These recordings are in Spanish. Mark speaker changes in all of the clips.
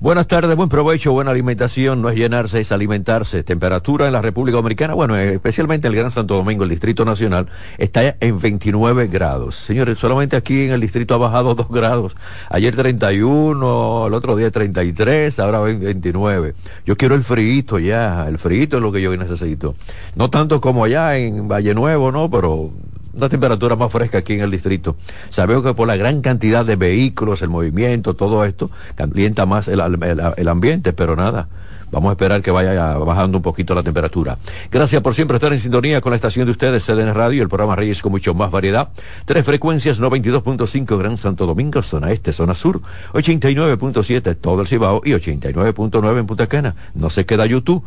Speaker 1: Buenas tardes, buen provecho, buena alimentación, no es llenarse, es alimentarse. Temperatura en la República Dominicana, bueno, especialmente en el Gran Santo Domingo, el Distrito Nacional, está en 29 grados. Señores, solamente aquí en el distrito ha bajado 2 grados. Ayer 31, el otro día 33, ahora 29. Yo quiero el frío ya, el frío es lo que yo necesito. No tanto como allá en Valle Nuevo, ¿no? Pero una temperatura más fresca aquí en el distrito. Sabemos que por la gran cantidad de vehículos, el movimiento, todo esto, calienta más el, el, el ambiente, pero nada. Vamos a esperar que vaya bajando un poquito la temperatura. Gracias por siempre estar en sintonía con la estación de ustedes, CDN Radio, el programa Reyes con mucho más variedad. Tres frecuencias, 92.5 Gran Santo Domingo, zona este, zona sur, 89.7 todo el Cibao y 89.9 en Punta Cana. No se queda YouTube.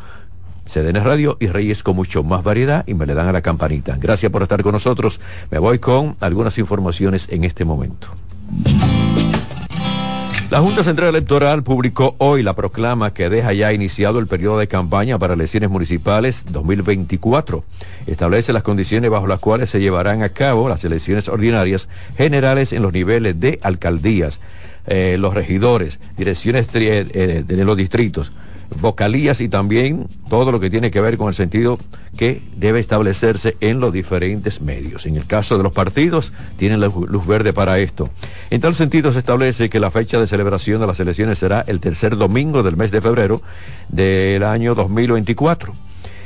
Speaker 1: CDN Radio y Reyes con mucho más variedad y me le dan a la campanita. Gracias por estar con nosotros. Me voy con algunas informaciones en este momento. La Junta Central Electoral publicó hoy la proclama que deja ya iniciado el periodo de campaña para elecciones municipales 2024. Establece las condiciones bajo las cuales se llevarán a cabo las elecciones ordinarias generales en los niveles de alcaldías, eh, los regidores, direcciones eh, de los distritos, vocalías y también todo lo que tiene que ver con el sentido que debe establecerse en los diferentes medios. En el caso de los partidos, tienen la luz verde para esto. En tal sentido, se establece que la fecha de celebración de las elecciones será el tercer domingo del mes de febrero del año 2024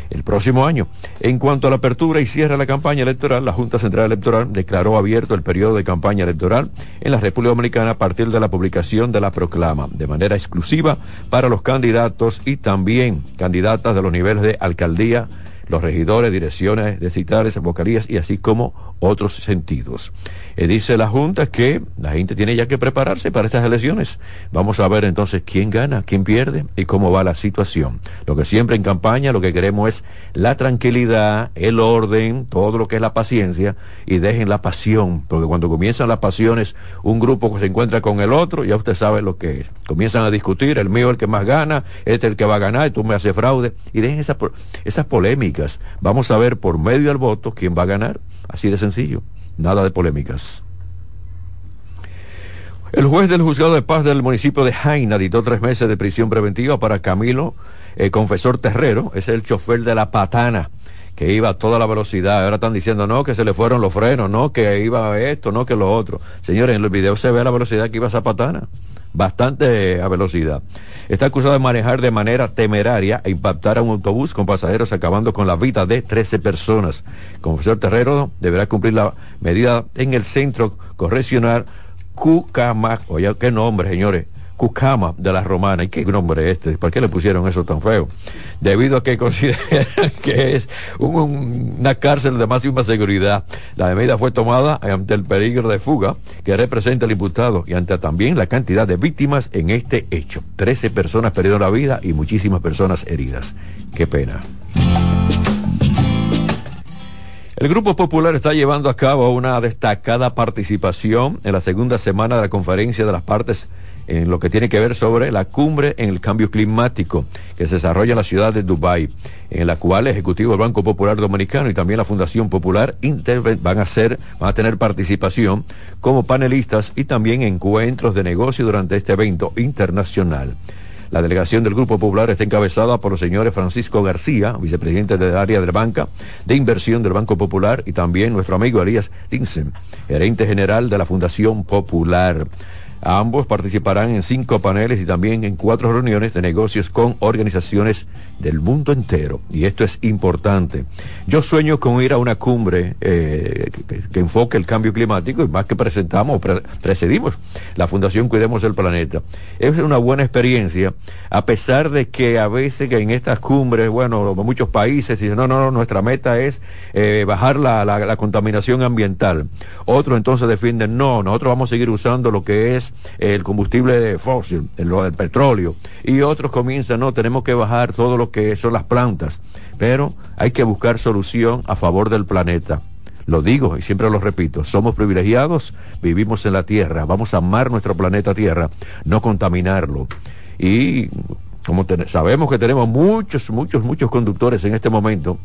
Speaker 1: el próximo año. En cuanto a la apertura y cierre de la campaña electoral, la Junta Central Electoral declaró abierto el periodo de campaña electoral en la República Dominicana a partir de la publicación de la proclama, de manera exclusiva para los candidatos y también candidatas de los niveles de alcaldía, los regidores, direcciones distritales, vocalías y así como otros sentidos. Eh, dice la Junta que la gente tiene ya que prepararse para estas elecciones. Vamos a ver entonces quién gana, quién pierde y cómo va la situación. Lo que siempre en campaña lo que queremos es la tranquilidad, el orden, todo lo que es la paciencia y dejen la pasión, porque cuando comienzan las pasiones, un grupo se encuentra con el otro, ya usted sabe lo que es. Comienzan a discutir, el mío es el que más gana, este es el que va a ganar, y tú me haces fraude, y dejen esas, esas polémicas. Vamos a ver por medio del voto quién va a ganar, así de sencillo, nada de polémicas. El juez del juzgado de paz del municipio de Jaina dictó tres meses de prisión preventiva para Camilo eh, Confesor Terrero, es el chofer de la patana que iba a toda la velocidad. Ahora están diciendo, no, que se le fueron los frenos, no, que iba esto, no, que lo otro. Señores, en el video se ve la velocidad que iba esa patana. Bastante a velocidad. Está acusado de manejar de manera temeraria e impactar a un autobús con pasajeros acabando con la vida de 13 personas. Confesor Terrero deberá cumplir la medida en el centro correccional Cucamac, oye, qué nombre, señores. Cucama de la Romana. ¿Y qué nombre este? ¿Por qué le pusieron eso tan feo? Debido a que consideran que es una cárcel de máxima seguridad. La medida fue tomada ante el peligro de fuga que representa el imputado y ante también la cantidad de víctimas en este hecho. Trece personas perdieron la vida y muchísimas personas heridas. Qué pena. El Grupo Popular está llevando a cabo una destacada participación en la segunda semana de la conferencia de las partes en lo que tiene que ver sobre la cumbre en el cambio climático que se desarrolla en la ciudad de Dubái, en la cual el Ejecutivo del Banco Popular Dominicano y también la Fundación Popular van a a tener participación como panelistas y también encuentros de negocio durante este evento internacional. La delegación del Grupo Popular está encabezada por los señores Francisco García, vicepresidente del área de banca de inversión del Banco Popular, y también nuestro amigo Elías Tinsen, gerente general de la Fundación Popular. Ambos participarán en cinco paneles y también en cuatro reuniones de negocios con organizaciones del mundo entero. Y esto es importante. Yo sueño con ir a una cumbre eh, que, enfoque el cambio climático y más que presentamos, precedimos la Fundación Cuidemos el Planeta. Es una buena experiencia, a pesar de que a veces que en estas cumbres, bueno, muchos países dicen, no, no, no, nuestra meta es eh, bajar la, la contaminación ambiental. Otros entonces defienden, no, nosotros vamos a seguir usando lo que es el combustible fósil, el, el petróleo, y otros comienzan, no, tenemos que bajar todo lo que son las plantas, pero hay que buscar solución a favor del planeta. Lo digo y siempre lo repito, somos privilegiados, vivimos en la Tierra, vamos a amar nuestro planeta Tierra, no contaminarlo. Y como sabemos que tenemos muchos, muchos, muchos conductores en este momento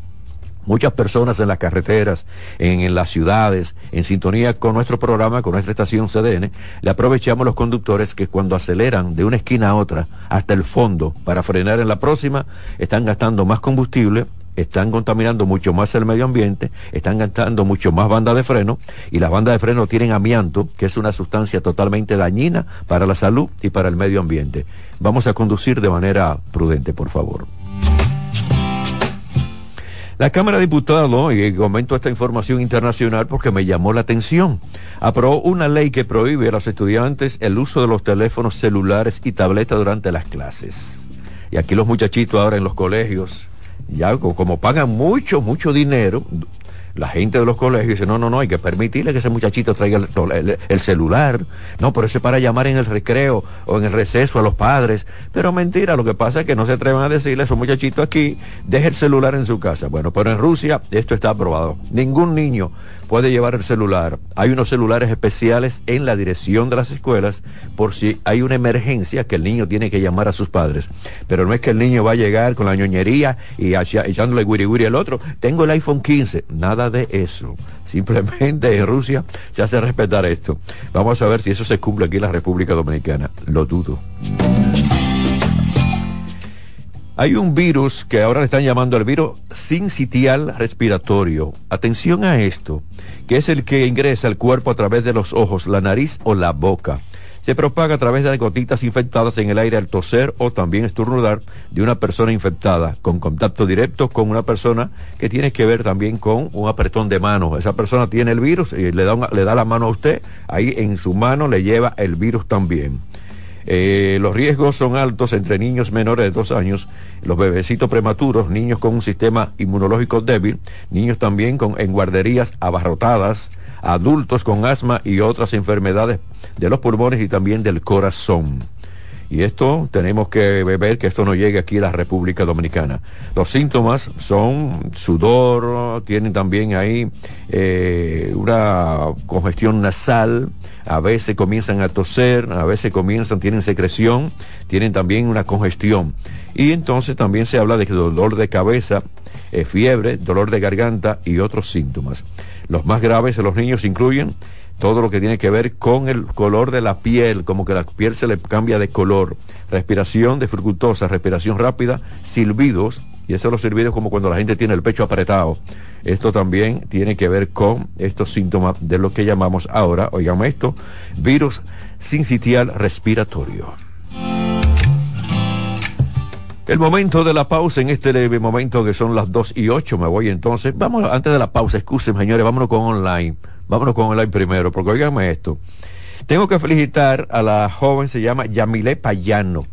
Speaker 1: muchas personas en las carreteras, en, las ciudades, en sintonía con nuestro programa, con nuestra estación CDN, le aprovechamos los conductores que cuando aceleran de una esquina a otra hasta el fondo para frenar en la próxima, están gastando más combustible, están contaminando mucho más el medio ambiente, están gastando mucho más banda de freno y las bandas de freno tienen amianto, que es una sustancia totalmente dañina para la salud y para el medio ambiente. Vamos a conducir de manera prudente, por favor. La Cámara de Diputados, y comento esta información internacional porque me llamó la atención, aprobó una ley que prohíbe a los estudiantes el uso de los teléfonos celulares y tabletas durante las clases. Y aquí los muchachitos ahora en los colegios, ya como pagan mucho, mucho dinero, la gente de los colegios dice, no, no, no, hay que permitirle que ese muchachito traiga el, celular. No, pero eso es para llamar en el recreo o en el receso a los padres. Pero mentira, lo que pasa es que no se atreven a decirle a esos muchachitos aquí, deje el celular en su casa. Bueno, pero en Rusia esto está aprobado. Ningún niño puede llevar el celular. Hay unos celulares especiales en la dirección de las escuelas por si hay una emergencia que el niño tiene que llamar a sus padres. Pero no es que el niño va a llegar con la ñoñería y echándole guiri guiri al otro. Tengo el iPhone 15. Nada de eso. Simplemente en Rusia se hace respetar esto. Vamos a ver si eso se cumple aquí en la República Dominicana. Lo dudo. Hay un virus que ahora le están llamando el virus sincitial respiratorio. Atención a esto, que es el que ingresa al cuerpo a través de los ojos, la nariz o la boca se propaga a través de gotitas infectadas en el aire al toser o también estornudar de una persona infectada, con contacto directo con una persona que tiene que ver también con un apretón de mano. Esa persona tiene el virus y le da, le da la mano a usted, ahí en su mano le lleva el virus también. Eh, los riesgos son altos entre niños menores de dos años, los bebecitos prematuros, niños con un sistema inmunológico débil, niños también con, en guarderías abarrotadas, adultos con asma y otras enfermedades de los pulmones y también del corazón. Y esto tenemos que ver que esto no llegue aquí a la República Dominicana. Los síntomas son sudor, tienen también ahí eh, una congestión nasal, a veces comienzan a toser, a veces comienzan, tienen secreción, tienen también una congestión. Y entonces también se habla de dolor de cabeza, eh, fiebre, dolor de garganta y otros síntomas. Los más graves en los niños incluyen todo lo que tiene que ver con el color de la piel, como que la piel se le cambia de color, respiración dificultosa, respiración rápida, silbidos, y eso los silbidos como cuando la gente tiene el pecho apretado. Esto también tiene que ver con estos síntomas de lo que llamamos ahora, oigamos esto, virus sincitial respiratorio. El momento de la pausa en este leve momento que son las 2 y 8, me voy entonces. Vamos, antes de la pausa, excusen señores, vámonos con online. Vámonos con online primero, porque oiganme esto. Tengo que felicitar a la joven, se llama Yamile Payano.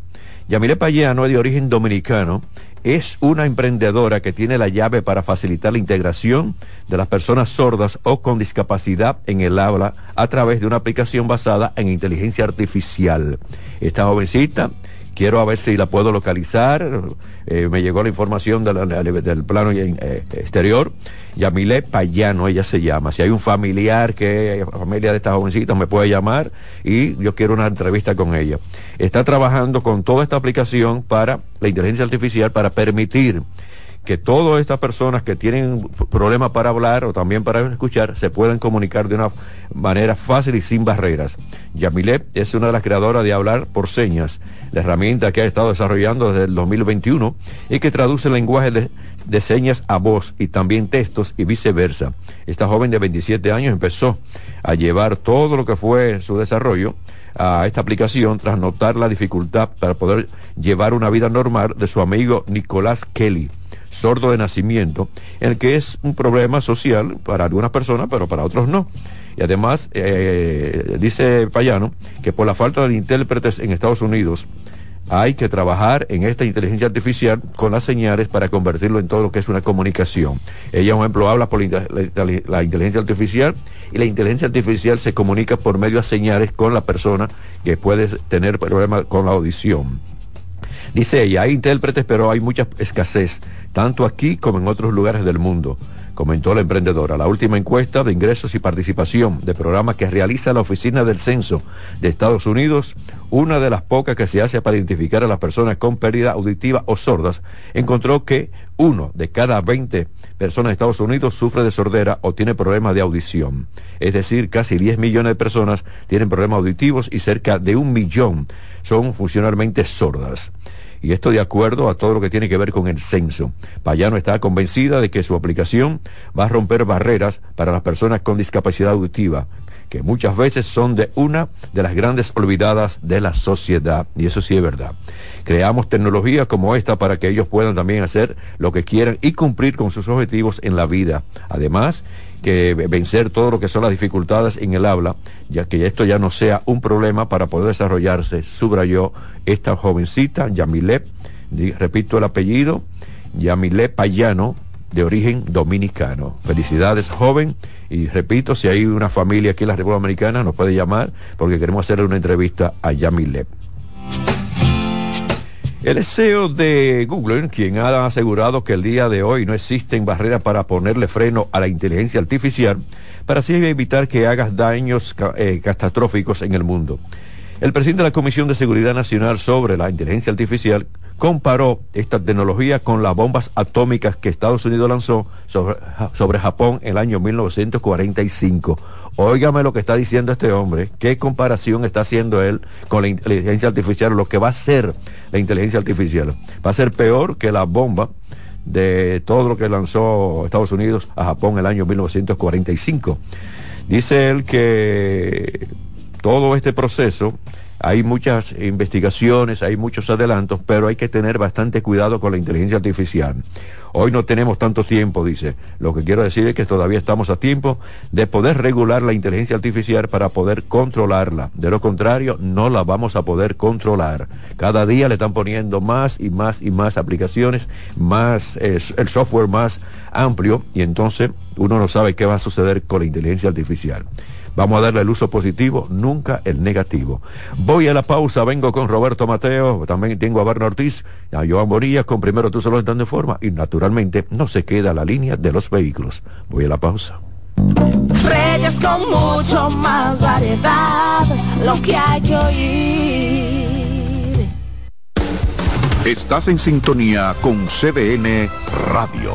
Speaker 1: Yamile Payano es de origen dominicano es una emprendedora que tiene la llave para facilitar la integración de las personas sordas o con discapacidad en el habla a través de una aplicación basada en inteligencia artificial. Esta jovencita quiero a ver si la puedo localizar. Eh, me llegó la información del plano eh, exterior. Yamile Payano, ella se llama. Si hay un familiar que familia de esta jovencita, me puede llamar y yo quiero una entrevista con ella. Está trabajando con toda esta aplicación para la inteligencia artificial para permitir que todas estas personas que tienen problemas para hablar o también para escuchar se puedan comunicar de una manera fácil y sin barreras. Yamilet es una de las creadoras de Hablar por Señas, la herramienta que ha estado desarrollando desde el 2021 y que traduce el lenguaje de, de señas a voz y también textos y viceversa. Esta joven de 27 años empezó a llevar todo lo que fue su desarrollo a esta aplicación tras notar la dificultad para poder llevar una vida normal de su amigo Nicolás Kelly sordo de nacimiento, en el que es un problema social para algunas personas, pero para otros no. Y además, eh, dice Payano que por la falta de intérpretes en Estados Unidos, hay que trabajar en esta inteligencia artificial con las señales para convertirlo en todo lo que es una comunicación. Ella, por ejemplo, habla por la, inteligencia artificial y la inteligencia artificial se comunica por medio de señales con la persona que puede tener problemas con la audición. Dice ella, hay intérpretes, pero hay mucha escasez, tanto aquí como en otros lugares del mundo, comentó la emprendedora. La última encuesta de ingresos y participación de programa que realiza la Oficina del Censo de Estados Unidos, una de las pocas que se hace para identificar a las personas con pérdida auditiva o sordas, encontró que uno de cada 20 personas de Estados Unidos sufre de sordera o tiene problemas de audición. Es decir, casi 10 millones de personas tienen problemas auditivos y cerca de un millón son funcionalmente sordas y esto de acuerdo a todo lo que tiene que ver con el censo. Payano está convencida de que su aplicación va a romper barreras para las personas con discapacidad auditiva, que muchas veces son de una de las grandes olvidadas de la sociedad, y eso sí es verdad. Creamos tecnología como esta para que ellos puedan también hacer lo que quieran y cumplir con sus objetivos en la vida. Además, que vencer todo lo que son las dificultades en el habla, ya que esto ya no sea un problema para poder desarrollarse, subrayó esta jovencita, Yamile, repito el apellido, Yamile Payano, de origen dominicano. Felicidades, joven. Y repito, si hay una familia aquí en la República Dominicana, nos puede llamar porque queremos hacerle una entrevista a Yamile. El CEO de Google, quien ha asegurado que el día de hoy no existen barreras para ponerle freno a la inteligencia artificial, para así evitar que haga daños eh, catastróficos en el mundo. El presidente de la Comisión de Seguridad Nacional sobre la Inteligencia Artificial comparó esta tecnología con las bombas atómicas que Estados Unidos lanzó sobre, sobre Japón en el año 1945 Óigame lo que está diciendo este hombre, qué comparación está haciendo él con la inteligencia artificial, lo que va a ser la inteligencia artificial. Va a ser peor que la bomba de todo lo que lanzó Estados Unidos a Japón en el año 1945. Dice él que todo este proceso hay muchas investigaciones, hay muchos adelantos, pero hay que tener bastante cuidado con la inteligencia artificial. Hoy no tenemos tanto tiempo, dice. Lo que quiero decir es que todavía estamos a tiempo de poder regular la inteligencia artificial para poder controlarla. De lo contrario, no la vamos a poder controlar. Cada día le están poniendo más y más y más aplicaciones, más el software más amplio y entonces uno no sabe qué va a suceder con la inteligencia artificial. Vamos a darle el uso positivo, nunca el negativo. Voy a la pausa, vengo con Roberto Mateo, también tengo a Berna Ortiz, a Joan Borillas, con primero tú solo entrando de forma y naturalmente no se queda la línea de los vehículos. Voy a la pausa.
Speaker 2: Reyes con mucho más variedad, lo que hay que oír.
Speaker 3: Estás en sintonía con CDN Radio.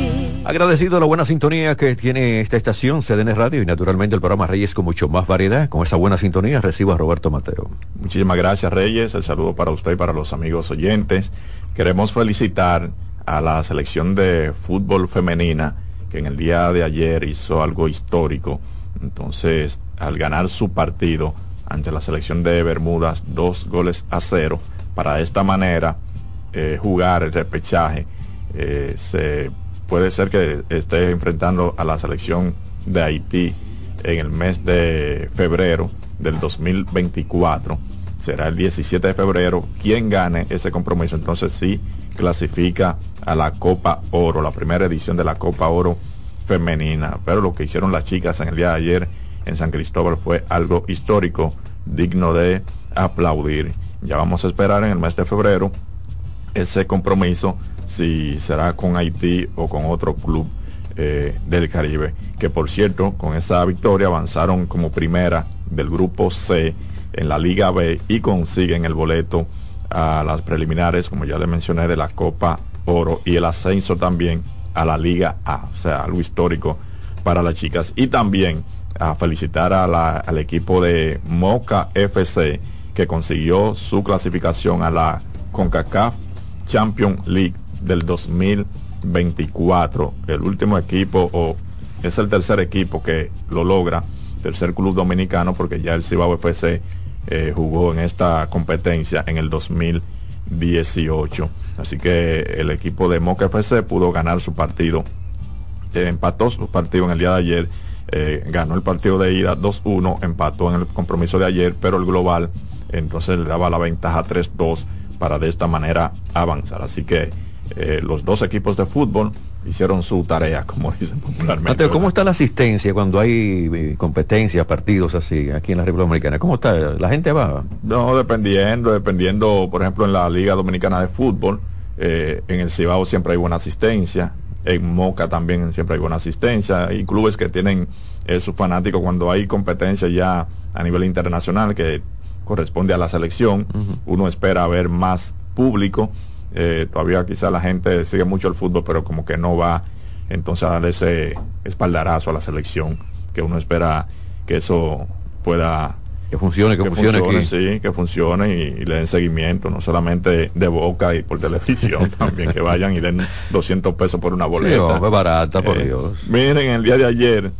Speaker 1: Agradecido la buena sintonía que tiene esta estación, CDN Radio, y naturalmente el programa Reyes con mucho más variedad. Con esa buena sintonía recibo a Roberto Mateo.
Speaker 4: Muchísimas gracias, Reyes. El saludo para usted y para los amigos oyentes. Queremos felicitar a la selección de fútbol femenina que en el día de ayer hizo algo histórico. Entonces, al ganar su partido ante la selección de Bermudas, dos goles a cero, para de esta manera eh, jugar el repechaje, eh, se puede ser que esté enfrentando a la selección de Haití en el mes de febrero del 2024. Será el 17 de febrero. Quien gane ese compromiso, entonces sí clasifica a la Copa Oro, la primera edición de la Copa Oro femenina. Pero lo que hicieron las chicas en el día de ayer en San Cristóbal fue algo histórico, digno de aplaudir. Ya vamos a esperar en el mes de febrero ese compromiso, si será con Haití o con otro club eh, del Caribe. Que por cierto, con esa victoria avanzaron como primera del grupo C en la Liga B y consiguen el boleto a las preliminares, como ya le mencioné, de la Copa Oro y el ascenso también a la Liga A, o sea, algo histórico para las chicas. Y también a felicitar al equipo de Moca FC que consiguió su clasificación a la CONCACAF Champions League del 2024. El último equipo, o es el tercer equipo que lo logra, tercer club dominicano, porque ya el Cibao FC eh, jugó en esta competencia en el 2018. Así que el equipo de Moca FC pudo ganar su partido. Eh, empató su partido en el día de ayer. Eh, ganó el partido de ida 2-1, empató en el compromiso de ayer, pero el global entonces le daba la ventaja 3-2 para de esta manera avanzar. Así que eh, los dos equipos de fútbol hicieron su tarea, como dicen popularmente.
Speaker 1: Mateo, ¿cómo está la asistencia cuando hay eh, competencias, partidos así, aquí en la República Dominicana? ¿Cómo está? ¿La gente va?
Speaker 4: No, dependiendo, dependiendo, por ejemplo, en la Liga Dominicana de Fútbol, eh, en el Cibao siempre hay buena asistencia, en Moca también siempre hay buena asistencia, hay clubes que tienen eh, sus fanáticos cuando hay competencia ya a nivel internacional que corresponde a la selección, uno espera ver más público, eh, todavía quizá la gente sigue mucho el fútbol, pero como que no va entonces a darle ese espaldarazo a la selección, que uno espera que eso pueda
Speaker 1: que funcione, que, funcione, aquí.
Speaker 4: sí, que funcione y, y le den seguimiento, no solamente de boca y por televisión, también que vayan y den 200 pesos por una boleta.
Speaker 1: Sí, barata, por
Speaker 4: Eh,
Speaker 1: Dios.
Speaker 4: Miren, el día de ayer,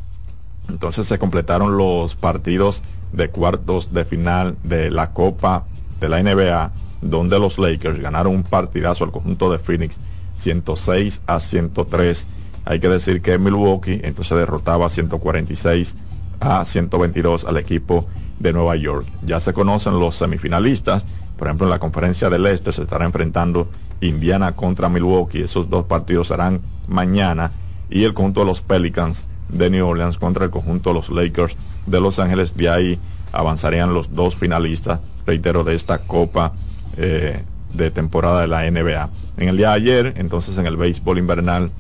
Speaker 4: entonces se completaron los partidos de cuartos de final de la Copa de la NBA, donde los Lakers ganaron un partidazo al conjunto de Phoenix 106 a 103. Hay que decir que Milwaukee entonces derrotaba 146 a 122 al equipo de Nueva York. Ya se conocen los semifinalistas. Por ejemplo, en la conferencia del Este se estará enfrentando Indiana contra Milwaukee. Esos dos partidos serán mañana. Y el conjunto de los Pelicans de New Orleans contra el conjunto de los Lakers de Los Ángeles. De ahí avanzarían los dos finalistas, reitero, de esta Copa eh, de temporada de la NBA. En el día de ayer, entonces en el béisbol invernal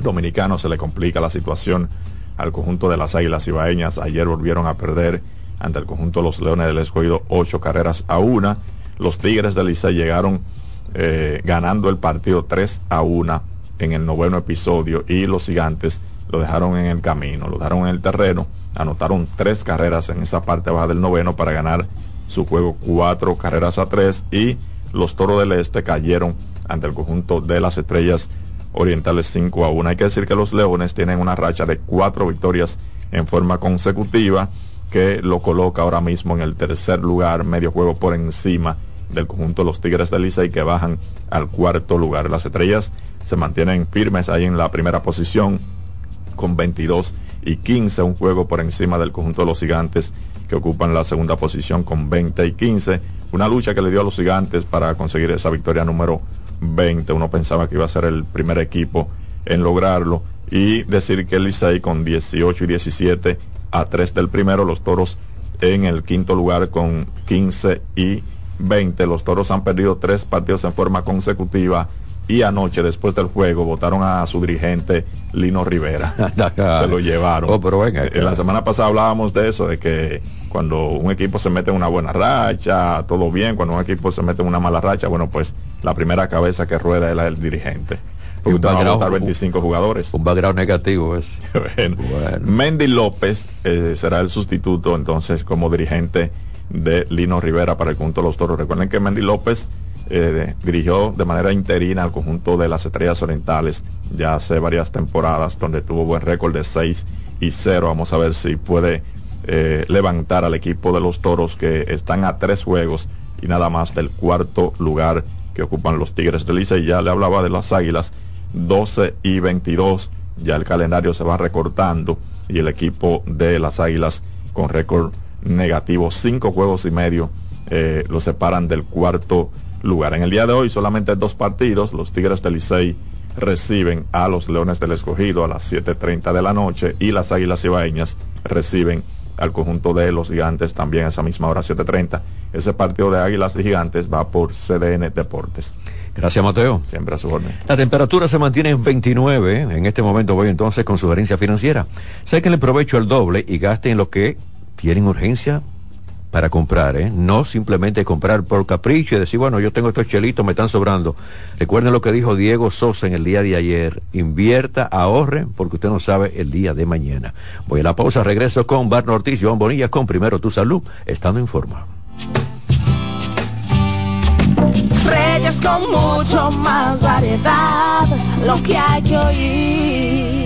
Speaker 4: dominicano se le complica la situación al conjunto de las Águilas Ibaeñas. Ayer volvieron a perder ante el conjunto de los Leones del Escogido ocho carreras a una. Los Tigres del Licey llegaron eh, ganando el partido 3 a 1 en el noveno episodio y los gigantes lo dejaron en el camino, lo dejaron en el terreno, anotaron tres carreras en esa parte baja del noveno para ganar su juego cuatro carreras a tres y los toros del este cayeron ante el conjunto de las estrellas orientales 5 a 1. Hay que decir que los leones tienen una racha de cuatro victorias en forma consecutiva que lo coloca ahora mismo en el tercer lugar, medio juego por encima del conjunto de los Tigres de Licey que bajan al cuarto lugar. Las estrellas se mantienen firmes ahí en la primera posición con 22 y 15, un juego por encima del conjunto de los gigantes que ocupan la segunda posición con 20 y 15. Una lucha que le dio a los gigantes para conseguir esa victoria número 20. Uno pensaba que iba a ser el primer equipo en lograrlo. Y decir que el Licey con 18 y 17 a 3 del primero, los toros en el quinto lugar con 15 y 20. Los toros han perdido tres partidos en forma consecutiva y anoche después del juego votaron a su dirigente Lino Rivera. Se lo llevaron.
Speaker 1: Oh, pero venga,
Speaker 4: En la semana pasada hablábamos de eso, de que cuando un equipo se mete en una buena racha, todo bien, cuando un equipo se mete en una mala racha, bueno, pues la primera cabeza que rueda es la del dirigente. Porque usted va a votar 25 jugadores.
Speaker 1: Un background negativo es.
Speaker 4: bueno. Mendy López eh, será el sustituto entonces como dirigente de Lino Rivera para el conjunto de los toros. Recuerden que Mendy López eh, dirigió de manera interina al conjunto de las Estrellas Orientales ya hace varias temporadas, donde tuvo buen récord de 6 y 0. Vamos a ver si puede eh, levantar al equipo de los toros que están a tres juegos y nada más del cuarto lugar que ocupan los Tigres de Licey. Ya le hablaba de las Águilas 12 y 22. Ya el calendario se va recortando y el equipo de las Águilas con récord negativo, cinco juegos y medio, eh, lo separan del cuarto lugar. En el día de hoy solamente dos partidos, los Tigres del Licey reciben a los Leones del Escogido a las 7.30 de la noche y las Águilas Ibaeñas reciben al conjunto de los gigantes también a esa misma hora 7.30. Ese partido de Águilas y Gigantes va por CDN Deportes.
Speaker 1: Gracias, Mateo.
Speaker 4: Siempre a su orden.
Speaker 1: La temperatura se mantiene en 29. En este momento voy entonces con sugerencia financiera. Saquen el provecho al doble y gasten lo que tienen urgencia para comprar, ¿eh? No simplemente comprar por capricho y decir, bueno, yo tengo estos chelitos, me están sobrando. Recuerden lo que dijo Diego Sosa en el día de ayer. Invierta, ahorre, porque usted no sabe el día de mañana. Voy a la pausa, regreso con Barno Ortiz, Joan Bonilla, con Primero Tu Salud, estando en forma.
Speaker 2: Reyes con mucho más variedad, lo que hay que oír.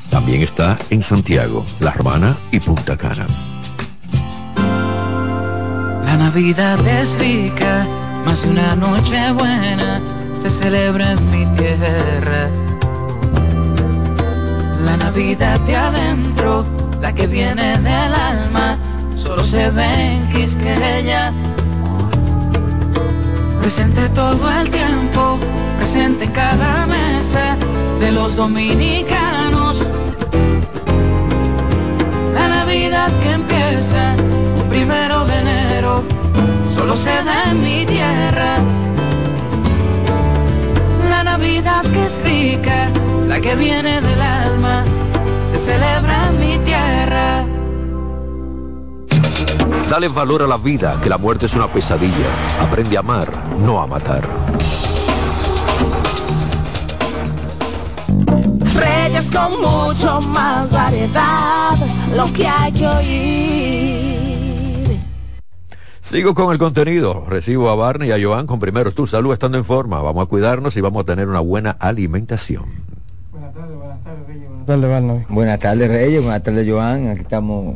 Speaker 1: También está en Santiago, La Romana y Punta Cana.
Speaker 5: La Navidad es rica, más una noche buena se celebra en mi tierra. La Navidad de adentro, la que viene del alma, solo se ve en Quisqueya. presente todo el tiempo, presente en cada mesa de los dominicanos. Navidad que empieza un primero de enero, solo se da en mi tierra. La Navidad que es rica, la que viene del alma, se celebra en mi tierra.
Speaker 1: Dale valor a la vida, que la muerte es una pesadilla. Aprende a amar, no a matar.
Speaker 2: Reyes con mucho más variedad, lo que hay que oír.
Speaker 1: Sigo con el contenido. Recibo a Barney y a Joan con primero tu salud estando en forma. Vamos a cuidarnos y vamos a tener una buena alimentación.
Speaker 6: Buenas tardes, Barney. Buenas tardes, Reyes. Buenas tardes, Joan. Aquí estamos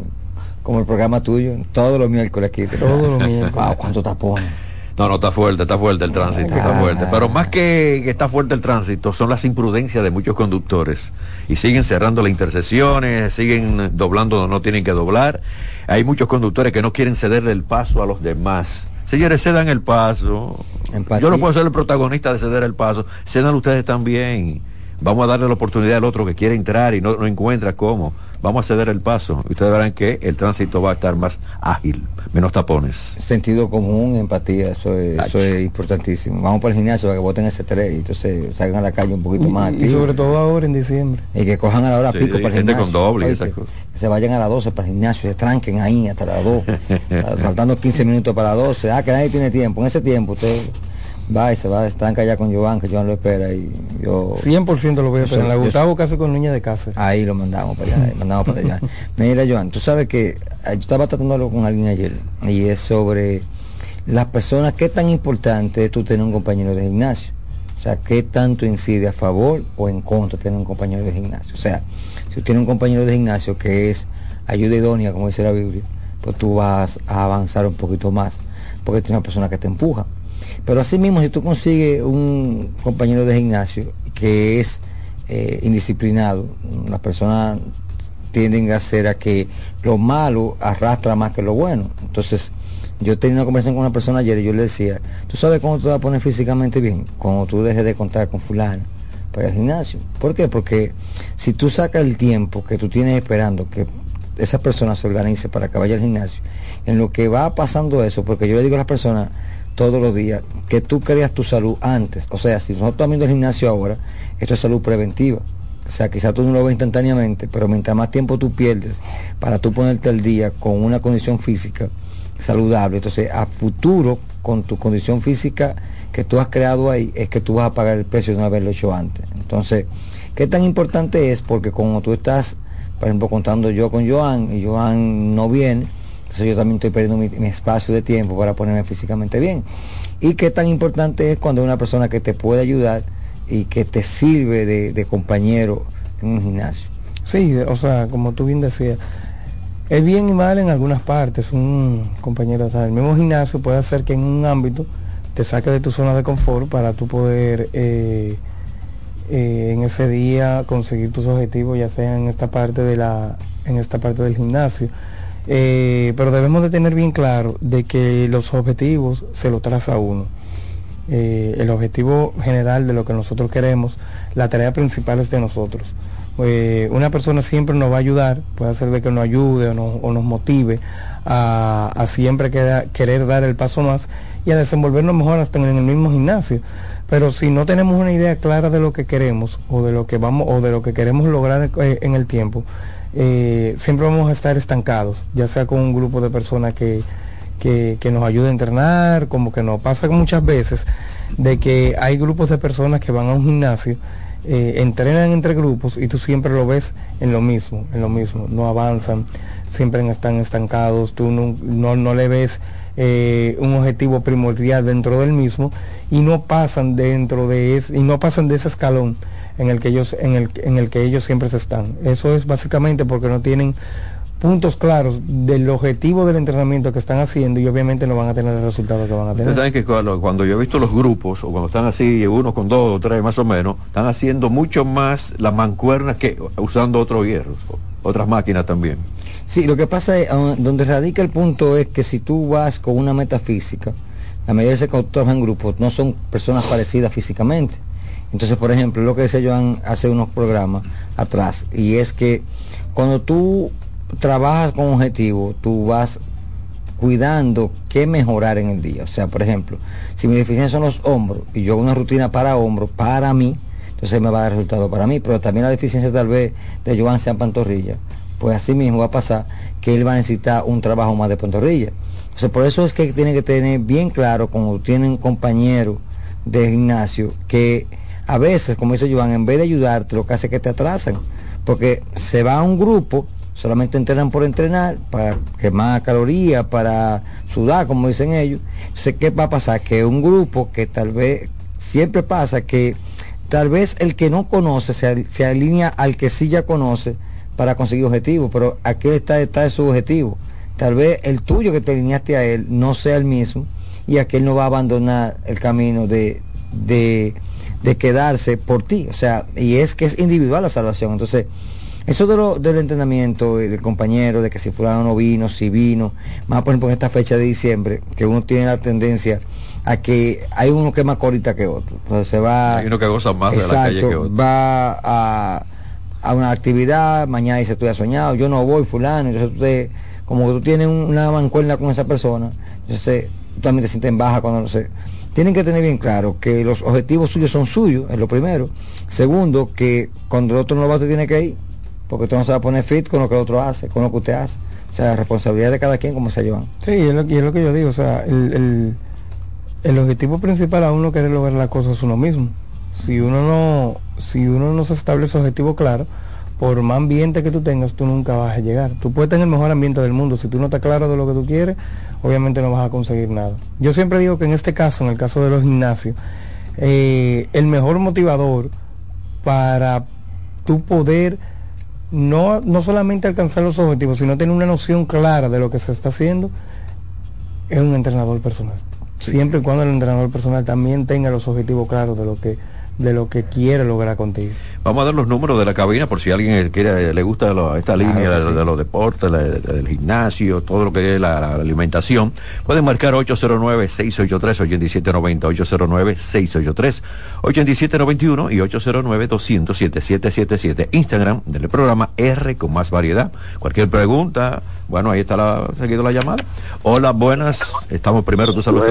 Speaker 6: como el programa tuyo, todos los miércoles aquí.
Speaker 7: Todos los miércoles.
Speaker 6: Wow, cuánto tapones.
Speaker 1: No, no, está fuerte, está fuerte el tránsito, está fuerte. Pero más que, que está fuerte el tránsito, son las imprudencias de muchos conductores. Y siguen cerrando las intersecciones, siguen doblando donde no tienen que doblar. Hay muchos conductores que no quieren cederle el paso a los demás. Señores, cedan el paso. Yo no puedo ser el protagonista de ceder el paso. Cedan ustedes también. Vamos a darle la oportunidad al otro que quiere entrar y no, no encuentra cómo vamos a ceder el paso. Ustedes verán que el tránsito va a estar más ágil, menos tapones.
Speaker 6: Sentido común, empatía, eso es, eso es importantísimo. Vamos para el gimnasio para que voten ese tres y entonces salgan a la calle un poquito más.
Speaker 7: Y, sobre todo ahora en diciembre.
Speaker 6: Y que cojan a la hora
Speaker 1: Sí,
Speaker 6: pico para el gimnasio.
Speaker 1: con doble y
Speaker 6: Oye,
Speaker 1: esas
Speaker 6: que- se vayan a las 12 para el gimnasio, se tranquen ahí hasta las 2, faltando 15 minutos para las 12. Ah, que nadie tiene tiempo. En ese tiempo usted va y se va, tranca ya con Joan, que Joan lo espera y yo...
Speaker 7: 100% lo voy a
Speaker 6: soy- yo
Speaker 7: Gustavo Caso con Niña de Casa.
Speaker 6: Ahí lo mandamos para allá, mandamos para allá. Mira, Joan, tú sabes que eh, yo estaba tratándolo con alguien ayer y es sobre las personas, qué tan importante es tú tener un compañero de gimnasio. O sea, qué tanto incide a favor o en contra tener un compañero de gimnasio. O sea, si tú tienes un compañero de gimnasio que es ayuda idónea, como dice la Biblia, pues tú vas a avanzar un poquito más, porque tienes una persona que te empuja. Pero asimismo, si tú consigues un compañero de gimnasio que es eh, indisciplinado, las personas tienden a hacer a que lo malo arrastra más que lo bueno. Entonces, yo tenía una conversación con una persona ayer y yo le decía, ¿tú sabes cómo te vas a poner físicamente bien? Cuando tú dejes de contar con fulano para al gimnasio. ¿Por qué? Porque si tú sacas el tiempo que tú tienes esperando que esa persona se organice para que vaya al gimnasio, en lo que va pasando eso, porque yo le digo a las personas todos los días que tú creas tu salud antes. O sea, si nosotros estamos viendo el gimnasio ahora, esto es salud preventiva. O sea, quizás tú no lo ves instantáneamente, pero mientras más tiempo tú pierdes para tú ponerte al día con una condición física saludable, entonces a futuro, con tu condición física que tú has creado ahí, es que tú vas a pagar el precio de no haberlo hecho antes. Entonces, ¿qué tan importante es? Porque como tú estás, por ejemplo, contando yo con Joan y Joan no viene, entonces yo también estoy perdiendo mi, espacio de tiempo para ponerme físicamente bien. Y qué tan importante es cuando hay una persona que te puede ayudar y que te sirve de, de compañero en un gimnasio.
Speaker 7: Sí, o sea, como tú bien decías, es bien y mal en algunas partes. Un compañero, o sea, el mismo gimnasio puede hacer que en un ámbito te saque de tu zona de confort para tú poder eh, eh, en ese día conseguir tus objetivos, ya sea en esta parte de la, en esta parte del gimnasio. Eh, pero debemos de tener bien claro de que los objetivos se los traza uno. Eh, el objetivo general de lo que nosotros queremos, la tarea principal es de nosotros. Eh, una persona siempre nos va a ayudar, puede hacer de que nos ayude o, nos- motive a, siempre querer dar el paso más y a desenvolvernos mejor hasta en el mismo gimnasio. Pero si no tenemos una idea clara de lo que queremos o de lo que vamos o de lo que queremos lograr en el tiempo, eh, siempre vamos a estar estancados, ya sea con un grupo de personas que, que, nos ayude a entrenar, como que nos pasa muchas veces de que hay grupos de personas que van a un gimnasio, eh, entrenan entre grupos y tú siempre lo ves en lo mismo, en lo mismo, no avanzan, siempre están estancados, tú no, no, no le ves eh, un objetivo primordial dentro del mismo y no pasan dentro de ese, y no pasan de ese escalón en el que ellos, en el, en el que ellos siempre se están. Eso es básicamente porque no tienen puntos claros del objetivo del entrenamiento que están haciendo y obviamente no van a tener el resultado que van a tener.
Speaker 1: Ustedes saben que cuando, cuando yo he visto los grupos, o cuando están así, uno con dos o tres más o menos, están haciendo mucho más las mancuernas que usando otros hierros, otras máquinas también.
Speaker 6: Sí, lo que pasa es, ah, donde radica el punto es que si tú vas con una metafísica, la mayoría de ese trabajan en grupos no son personas parecidas físicamente. Entonces, por ejemplo, lo que decía Joan hace unos programas atrás, y es que cuando tú trabajas con objetivo, tú vas cuidando qué mejorar en el día. O sea, por ejemplo, si mi deficiencia son los hombros y yo hago una rutina para hombros, para mí, entonces me va a dar resultado para mí, pero también la deficiencia tal vez de Joan sea pantorrilla, pues así mismo va a pasar que él va a necesitar un trabajo más de pantorrilla. O sea, por eso es que tiene que tener bien claro, como tiene un compañero de gimnasio, que a veces, como dice Joan, en vez de ayudarte, lo que hace es que te atrasan, porque se va a un grupo, solamente entrenan por entrenar, para quemar calorías, para sudar, como dicen ellos. Entonces, ¿qué va a pasar? Que un grupo que tal vez, siempre pasa que tal vez el que no conoce se, alinea al que sí ya conoce para conseguir objetivos, pero aquel está de su objetivo tal vez el tuyo que te alineaste a él no sea el mismo y aquel no va a abandonar el camino de, de, de quedarse por ti. O sea, y es que es individual la salvación. Entonces, eso de lo, del entrenamiento del compañero, de que si fulano no vino, si vino, más por ejemplo en esta fecha de diciembre, que uno tiene la tendencia a que hay uno que es más corita que otro. Entonces se va.
Speaker 1: Hay uno que goza más de la calle que otro.
Speaker 6: Va a, a una actividad, mañana dice estoy soñado, yo no voy, fulano, entonces usted como que tú tienes una mancuerna con esa persona, entonces tú también te sientes en baja cuando no sé. Tienen que tener bien claro que los objetivos suyos son suyos, es lo primero. Segundo, que cuando el otro no va, te tiene que ir, porque tú no se va a poner fit con lo que el otro hace, con lo que usted hace. O sea, la responsabilidad de cada quien, como se llevan.
Speaker 7: Sí, es lo, y es lo que yo digo, o sea, el, el, el objetivo principal a uno querer lograr las cosas uno mismo. Si uno no, si uno no se establece objetivo claro, por más ambiente que tú tengas, tú nunca vas a llegar. Tú puedes tener el mejor ambiente del mundo. Si tú no estás claro de lo que tú quieres, obviamente no vas a conseguir nada. Yo siempre digo que en este caso, en el caso de los gimnasios, eh, el mejor motivador para tú poder no, no solamente alcanzar los objetivos, sino tener una noción clara de lo que se está haciendo, es un entrenador personal. Sí. Siempre y cuando el entrenador personal también tenga los objetivos claros de lo que de lo que quiere lograr contigo.
Speaker 1: Vamos a dar los números de la cabina por si alguien quiere, le gusta lo, esta claro, línea sí. de, de, los deportes, del gimnasio, todo lo que es la, la alimentación. Pueden marcar 809-683-8790, 809-683-8791 y 809-200-7777. Instagram del programa R con más variedad. Cualquier pregunta, bueno, ahí está la, seguido la llamada. Hola, buenas. Estamos primero, tú sabes.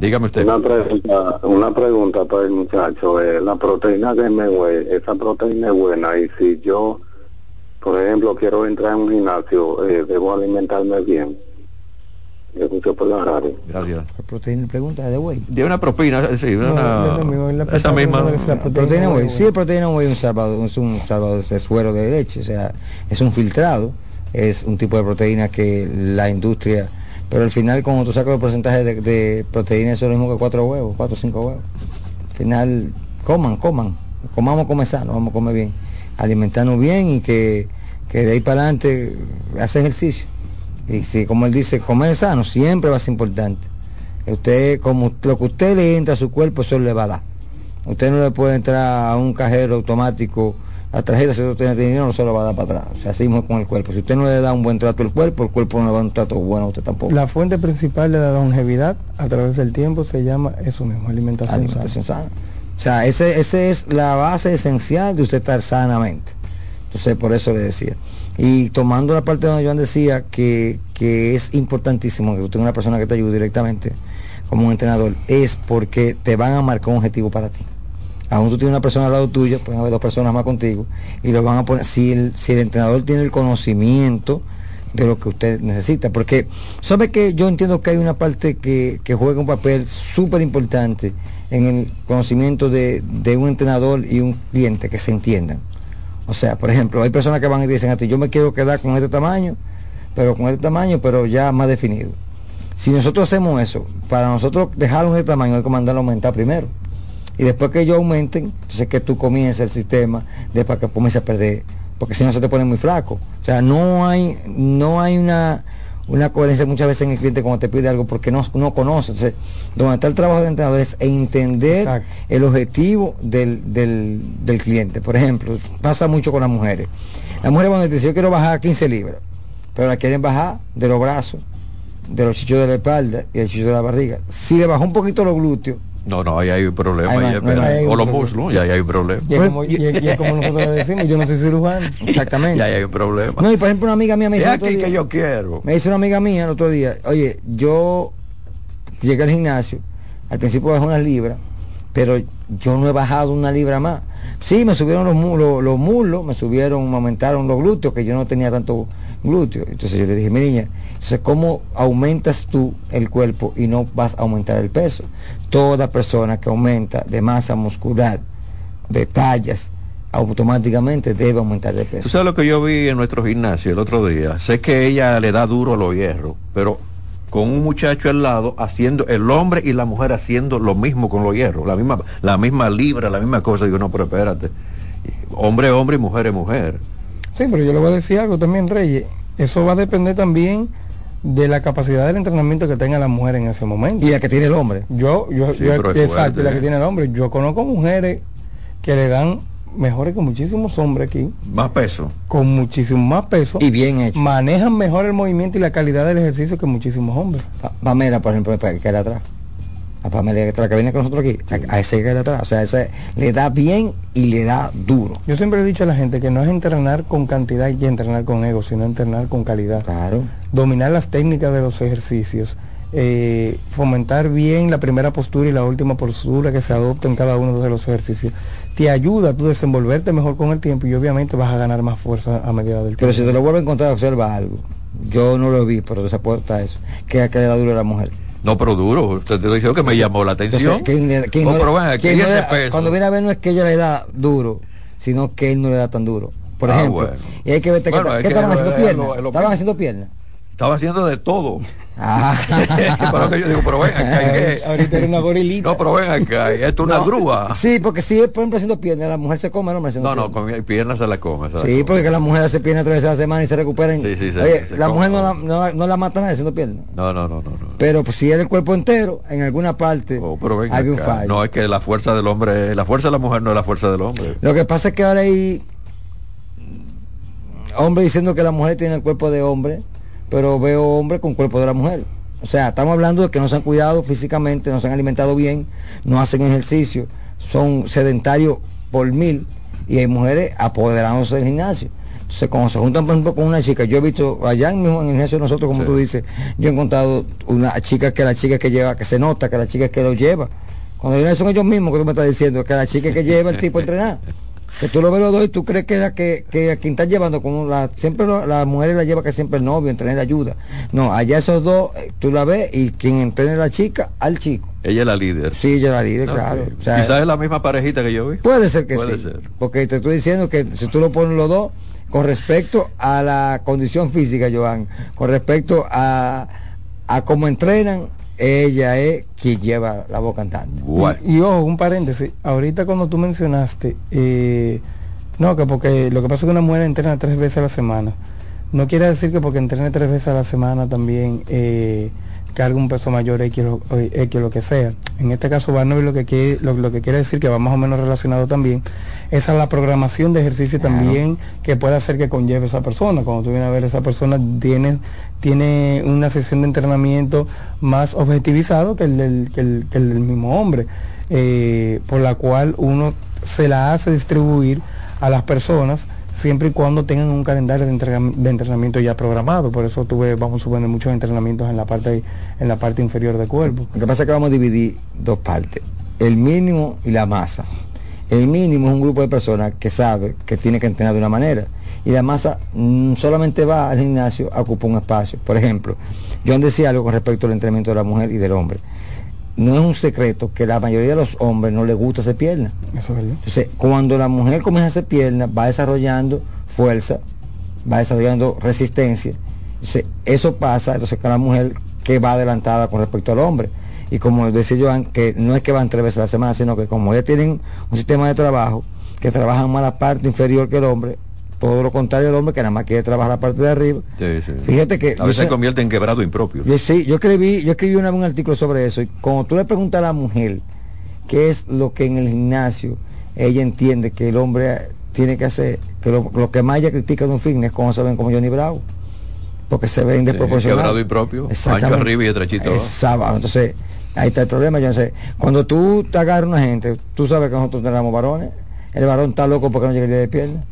Speaker 1: Dígame usted.
Speaker 8: Una pregunta, una pregunta para el muchacho. Eh, la proteína de Meway, esa proteína es buena y si yo, por ejemplo, quiero entrar en un gimnasio, eh, debo alimentarme bien. Escucho por la radio.
Speaker 1: Gracias.
Speaker 6: La proteína pregunta de whey.
Speaker 1: De una propina, sí, una, no, esa misma. La esa misma.
Speaker 6: La proteína whey. Sí, proteína whey es un salvador, es un salvador de suero de leche, o sea, es un filtrado, es un tipo de proteína que la industria pero al final cuando tú sacas los porcentajes de, de proteína eso es lo mismo que cuatro huevos, cuatro o cinco huevos. Al final, coman, coman, comamos comer sano, vamos a comer bien, alimentarnos bien y que, que de ahí para adelante hace ejercicio. Y si como él dice, comer sano siempre va a ser importante. Usted, como lo que usted le entra a su cuerpo, eso le va a dar. Usted no le puede entrar a un cajero automático la tarjeta si usted tiene dinero no se lo va a dar para atrás. O sea, así mismo con el cuerpo. Si usted no le da un buen trato al cuerpo, el cuerpo no le va a dar un trato bueno a usted tampoco.
Speaker 7: La fuente principal de la longevidad a través del tiempo se llama eso mismo, alimentación,
Speaker 6: alimentación sana. sana. O sea, ese, ese es la base esencial de usted estar sanamente. Entonces, por eso le decía. Y tomando la parte donde Joan decía que, que es importantísimo que usted tenga una persona que te ayude directamente como un entrenador, es porque te van a marcar un objetivo para ti aún tú tienes una persona al lado tuyo, pueden haber dos personas más contigo, y lo van a poner, si el, entrenador tiene el conocimiento de lo que usted necesita, porque sabe que yo entiendo que hay una parte que, que juega un papel súper importante en el conocimiento de, de un entrenador y un cliente que se entiendan. O sea, por ejemplo, hay personas que van y dicen a ti, yo me quiero quedar con este tamaño, pero con este tamaño, pero ya más definido. Si nosotros hacemos eso, para nosotros dejarlo en este tamaño hay que mandarlo a aumentar primero y después que ellos aumenten, entonces que tú comiences el sistema de para que comience a perder, porque si no se te pone muy flaco. O sea, no hay, no hay una, una coherencia muchas veces en el cliente cuando te pide algo porque no, no conoce. Entonces, donde está el trabajo del entrenador es entender Exacto. el objetivo del, del, del, cliente. Por ejemplo, pasa mucho con las mujeres. Las mujeres cuando dicen yo quiero bajar 15 libras, pero la quieren bajar de los brazos, de los chichos de la espalda y el chicho de la barriga. Si le bajó un poquito los glúteos,
Speaker 1: No, no, ahí hay un problema.
Speaker 6: Hay un
Speaker 1: o los muslos, y ahí hay un problema.
Speaker 7: Y es, como, y es- y es como nosotros le decimos, yo no soy cirujano.
Speaker 6: exactamente.
Speaker 1: Y ahí hay un problema.
Speaker 6: No, y por ejemplo una amiga mía me dice otro
Speaker 1: aquí
Speaker 6: día-
Speaker 1: que yo quiero.
Speaker 6: Me dice una amiga mía el otro día, oye, yo llegué al gimnasio, al principio bajé unas libras, pero yo no he bajado una libra más. Sí, me subieron los, mu- los, los muslos, me subieron, me aumentaron los glúteos, que yo no tenía tanto glúteo. Entonces yo le dije, mi niña, entonces ¿cómo aumentas tú el cuerpo y no vas a aumentar el peso? Toda persona que aumenta de masa muscular, de tallas, automáticamente debe aumentar de
Speaker 1: Tú
Speaker 6: peso.
Speaker 1: sabes lo que yo vi en nuestro gimnasio el otro día. Sé que ella le da duro a los hierros, pero con un muchacho al lado haciendo, el hombre y la mujer haciendo lo mismo con los hierros, la misma, la misma libra, la misma cosa. Digo, no, pero espérate. Hombre, hombre y mujer es mujer.
Speaker 7: Sí, pero yo le voy a decir algo también, Reyes. Eso va a depender también de la capacidad del entrenamiento que tenga la mujer en ese momento.
Speaker 6: Y la que tiene el hombre.
Speaker 7: Yo, yo,
Speaker 1: Sí,
Speaker 7: yo-
Speaker 1: pero es
Speaker 7: exacto, la que tiene el hombre. Yo conozco mujeres que le dan mejores que muchísimos hombres aquí,
Speaker 1: Más peso.
Speaker 7: con muchísimo más peso.
Speaker 6: Y bien hecho.
Speaker 7: Manejan mejor el movimiento y la calidad del ejercicio que muchísimos hombres.
Speaker 6: Pa- Pamela, por ejemplo, para que quede atrás. A Pamela que la que viene con nosotros aquí, a, ese que quede atrás. O sea, ese le da bien y le da duro.
Speaker 7: Yo siempre he dicho a la gente que no es entrenar con cantidad y entrenar con ego, sino entrenar con calidad.
Speaker 6: Claro.
Speaker 7: Dominar las técnicas de los ejercicios, eh, fomentar bien la primera postura y la última postura que se adopta en cada uno de los ejercicios. Te ayuda a tú desenvolverte mejor con el tiempo y obviamente vas a ganar más fuerza a medida del
Speaker 6: Pero
Speaker 7: tiempo.
Speaker 6: si te lo vuelvo a encontrar, observa algo. Yo no lo vi, pero te apuesta eso. Que, que le da duro la mujer.
Speaker 1: No, pero duro. Te estoy diciendo que me llamó la atención.
Speaker 6: Entonces, ¿quién le- quién
Speaker 1: Oh,
Speaker 6: no-
Speaker 1: pero ven aquí,
Speaker 6: quién
Speaker 1: ¿y
Speaker 6: no
Speaker 1: ese
Speaker 6: le-
Speaker 1: peso?
Speaker 6: Cuando viene a ver no es que ella le da duro, sino que él no le da tan duro. Por
Speaker 1: Ah,
Speaker 6: ejemplo,
Speaker 1: bueno.
Speaker 6: y hay que ver
Speaker 1: Bueno,
Speaker 6: que,
Speaker 1: es
Speaker 6: ¿qué
Speaker 1: que
Speaker 6: estaban
Speaker 1: es
Speaker 6: haciendo piernas. Estaban haciendo piernas.
Speaker 1: Estaba haciendo de todo.
Speaker 6: Ah.
Speaker 1: pero que yo digo, pero ven acá, ¿y qué?
Speaker 7: Ahorita era una gorilita.
Speaker 1: No, pero ven acá, ¿y esto es una
Speaker 6: No,
Speaker 1: grúa.
Speaker 6: Sí, porque si es, por ejemplo, haciendo piernas, la mujer se come, el hombre haciendo
Speaker 1: No, no,
Speaker 6: piernas.
Speaker 1: con mi pierna se la come. se la
Speaker 6: Sí,
Speaker 1: come.
Speaker 6: porque que la mujer hace piernas tres veces a la semana y se recuperan.
Speaker 1: Sí, sí, se-
Speaker 6: Oye,
Speaker 1: se
Speaker 6: la
Speaker 1: come.
Speaker 6: mujer no la, no, no la mata nadie haciendo piernas.
Speaker 1: No, no, no, no. no.
Speaker 6: Pero pues, si era el cuerpo entero, en alguna parte
Speaker 1: Oh, pero ven
Speaker 6: hay un fallo.
Speaker 1: No, es que la fuerza del hombre, la fuerza de la mujer no es la fuerza del hombre.
Speaker 6: Lo que pasa es que ahora hay hombres diciendo que la mujer tiene el cuerpo de hombre, pero veo hombres con cuerpo de la mujer. O sea, estamos hablando de que no se han cuidado físicamente, no se han alimentado bien, no hacen ejercicio, son sedentarios por mil y hay mujeres apoderándose del gimnasio. Entonces, cuando se juntan, por ejemplo, con una chica, yo he visto allá mismo en el gimnasio de nosotros, como
Speaker 1: Sí.
Speaker 6: tú dices, yo he encontrado una chica que la chica que lleva, que se nota que la chica que lo lleva. Cuando son ellos mismos que tú me estás diciendo, que la chica que lleva el tipo a entrenar. Que tú lo ves los dos y tú crees que la que, que a quien está llevando, como la, siempre lo- la mujer la lleva que siempre el novio, entrenar ayuda. No, allá esos dos, eh, tú la ves y quien entrena a la chica, al chico.
Speaker 1: Ella es la líder.
Speaker 6: Sí, ella la líder, claro. O sea,
Speaker 1: Quizás es la misma parejita que yo vi.
Speaker 6: Puede ser que
Speaker 1: Puede
Speaker 6: sí.
Speaker 1: ser.
Speaker 6: Porque te estoy diciendo que si tú lo pones los dos, con respecto a la condición física, Joan, con respecto a, a cómo entrenan, ella es quien lleva la voz cantante.
Speaker 7: Y, y ojo, un paréntesis, ahorita cuando tú mencionaste, eh, no, que porque lo que pasa es que una mujer entrena tres veces a la semana. No quiere decir que porque entrene tres veces a la semana también eh, cargue un peso mayor X o, X lo que sea. En este caso, Barnaby lo que, quiere, lo, lo que quiere decir que va más o menos relacionado también es a la programación de ejercicio también que puede hacer que conlleve esa persona. Cuando tú vienes a ver esa persona tiene, tiene una sesión de entrenamiento más objetivizado que el del, que el- que el del mismo hombre, eh, por la cual uno se la hace distribuir a las personas siempre y cuando tengan un calendario de, entrenamiento ya programado. Por eso tuve, vamos a suponer, muchos entrenamientos en la parte en la parte inferior del cuerpo.
Speaker 6: Lo que pasa es que vamos a dividir dos partes, el mínimo y la masa. El mínimo es un grupo de personas que sabe que tiene que entrenar de una manera y la masa mm, solamente va al gimnasio a ocupar un espacio. Por ejemplo, yo decía algo con respecto al entrenamiento de la mujer y del hombre. No es un secreto que la mayoría de los hombres no les gusta hacer piernas.
Speaker 7: Eso es verdad.
Speaker 6: Entonces, cuando la mujer comienza a hacer piernas, va desarrollando fuerza, va desarrollando resistencia. Entonces, eso pasa entonces con la mujer que va adelantada con respecto al hombre. Y como decía Joan, que no es que van tres veces a la semana, sino que como ellas tienen un sistema de trabajo que trabajan más la parte inferior que el hombre, todo lo contrario al hombre que nada más quiere trabajar la parte de arriba.
Speaker 1: Sí, sí.
Speaker 6: Fíjate que
Speaker 1: A veces se convierte en quebrado impropio.
Speaker 6: yo sí, yo escribí, yo escribí una vez un artículo sobre eso y cuando tú le preguntas a la mujer qué es lo que en el gimnasio ella entiende que el hombre tiene que hacer, que lo, lo que más ella critica de un fitness, como saben como Johnny Bravo. porque se ven desproporcionados.
Speaker 1: quebrado impropio, ancho arriba y estrechito abajo.
Speaker 6: Entonces, ahí está el problema, yo sé. Cuando tú te agarras a una gente, tú sabes que nosotros tenemos varones, el varón está loco porque no llega el día de pierna.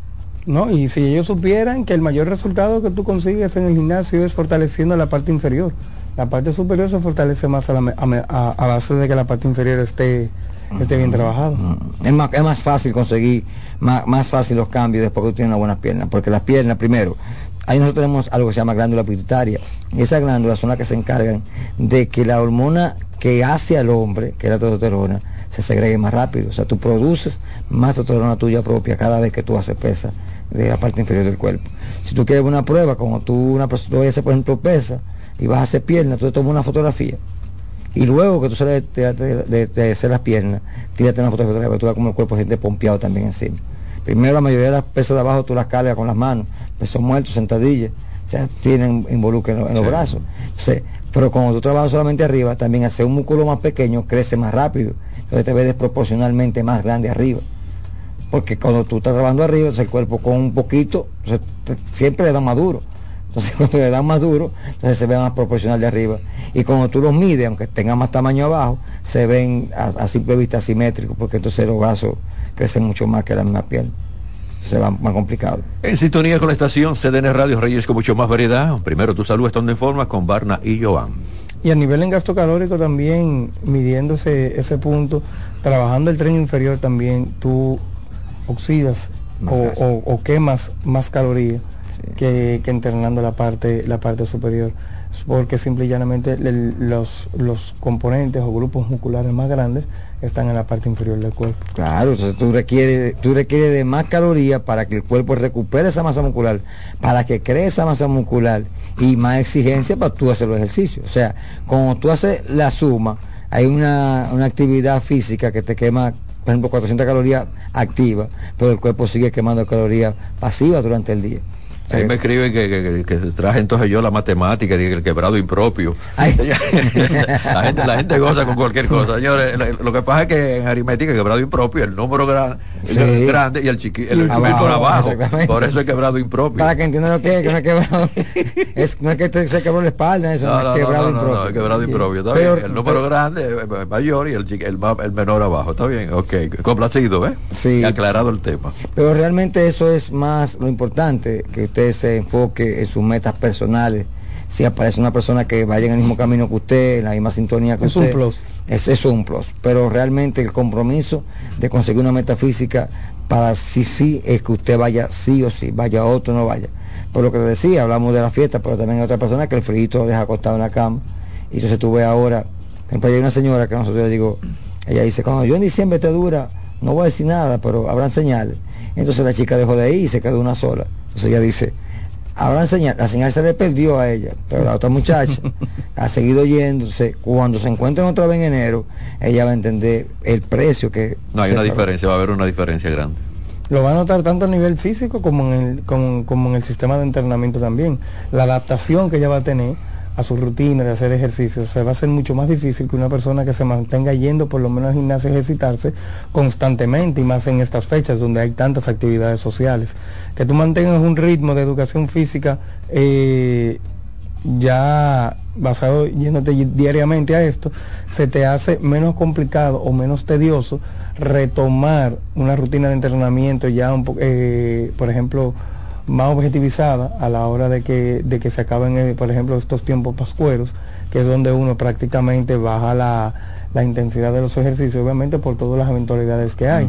Speaker 7: No, y si ellos supieran que el mayor resultado que tú consigues en el gimnasio es fortaleciendo la parte inferior. La parte superior se fortalece más a, la a a- base de que la parte inferior esté, esté bien trabajada.
Speaker 6: Es más, es más fácil conseguir, más, más fácil los cambios después que tú tienes una buena pierna, porque las piernas, primero, ahí nosotros tenemos algo que se llama glándula pituitaria, y esas glándulas son las que se encargan de que la hormona que hace al hombre, que es la testosterona, se segregue más rápido. O sea, tú produces más testosterona tuya propia cada vez que tú haces pesa de la parte inferior del cuerpo. Si tú quieres una prueba, como tú, una persona, tú vayas a hacer, por ejemplo, pesa y vas a hacer pierna, tú te tomas una fotografía y luego que tú sales de, de- de- de hacer las piernas, tírate una fotografía para que tú veas como el cuerpo se siente pompeado también encima. Primero la mayoría de las pesas de abajo tú las cargas con las manos, pesos muertos, sentadillas, o sea, tienen involucro en, lo- en los
Speaker 1: Sí.
Speaker 6: brazos. Entonces, pero cuando tú trabajas solamente arriba, también hacer un músculo más pequeño crece más rápido. Entonces te ves desproporcionalmente más grande arriba. Porque cuando tú estás trabajando arriba, el cuerpo con un poquito, te- siempre le da más duro. Entonces cuando le dan más duro, entonces se ve más proporcional de arriba. Y cuando tú los mides, aunque tengan más tamaño abajo, se ven a, a simple vista asimétricos, porque entonces los brazos crecen mucho más que la misma piel. Se va más complicado.
Speaker 1: En sintonía con la estación CDN Radio Reyes con mucho más variedad. Primero tu salud estando en forma con Barna y Joan.
Speaker 7: Y a nivel en gasto calórico también, midiéndose ese punto, trabajando el tren inferior también, tú oxidas o, o- o quemas más calorías que, que entrenando la parte, la parte superior. Porque simple y llanamente los, los componentes o grupos musculares más grandes están en la parte inferior del cuerpo.
Speaker 6: Claro, entonces tú requieres, tú requieres de más calorías para que el cuerpo recupere esa masa muscular, para que cree esa masa muscular y más exigencia para tú hacer los ejercicios. O sea, cuando tú haces la suma, hay una, una actividad física que te quema, por ejemplo, 400 calorías activas, pero el cuerpo sigue quemando calorías pasivas durante el día.
Speaker 1: Ahí me escriben que, que- que- que traje entonces yo la matemática, el quebrado impropio. la, gente, la gente goza con cualquier cosa. Señores, lo, que pasa es que en aritmética quebrado impropio, el número gran-
Speaker 6: Sí.
Speaker 1: el grande y el chiquito, el,
Speaker 6: Abajo,
Speaker 1: por abajo. Por eso es quebrado impropio.
Speaker 6: Para que entiendan lo que es, que no es quebrado, es, no es que se quebró la espalda, eso
Speaker 1: No,
Speaker 6: no,
Speaker 1: no,
Speaker 6: es quebrado
Speaker 1: no, no,
Speaker 6: impropio.
Speaker 1: no, es quebrado impropio, está
Speaker 6: Pero-
Speaker 1: bien. El número grande es mayor y el, chiqui- el, más- el menor abajo, está bien, ok. Complacido, ¿eh?
Speaker 6: Sí.
Speaker 1: Aclarado el tema.
Speaker 6: Pero realmente eso es más lo importante, que usted se enfoque en sus metas personales. Si aparece una persona que vaya en el mismo camino que usted, en la misma sintonía que
Speaker 7: Es un
Speaker 6: usted.
Speaker 7: plus.
Speaker 6: Es, eso es un plus. Pero realmente el compromiso de conseguir una meta física para sí sí es que usted vaya sí o sí, vaya otro no vaya. Por lo que te decía, hablamos de la fiesta, pero también hay otra persona que el frío lo deja acostado en la cama. Y entonces tú ves ahora, por ejemplo, hay una señora que nosotros le digo, ella dice, cuando yo en diciembre te dura, no voy a decir nada, pero habrán señales. Entonces la chica dejó de ir y se quedó una sola. Entonces ella dice, habrán señal, la señal se le perdió a ella, pero la otra muchacha ha seguido yéndose. Cuando se encuentren otra vez en enero, ella va a entender el precio que...
Speaker 1: No hay una diferencia, va a haber una diferencia grande.
Speaker 7: Lo va a notar tanto a nivel físico como en el, como, como en el sistema de entrenamiento también. La adaptación que ella va a tener a su rutina de hacer ejercicio se va a hacer mucho más difícil que una persona que se mantenga yendo por lo menos al gimnasio a ejercitarse constantemente y más en estas fechas donde hay tantas actividades sociales. Que tú mantengas un ritmo de educación física eh, ya basado yéndote di- diariamente a esto, se te hace menos complicado o menos tedioso retomar una rutina de entrenamiento ya un eh, por ejemplo, más objetivizada a la hora de que, de que se acaben, eh, por ejemplo, estos tiempos pascueros, que es donde uno prácticamente baja la, la intensidad de los ejercicios, obviamente por todas las eventualidades que hay.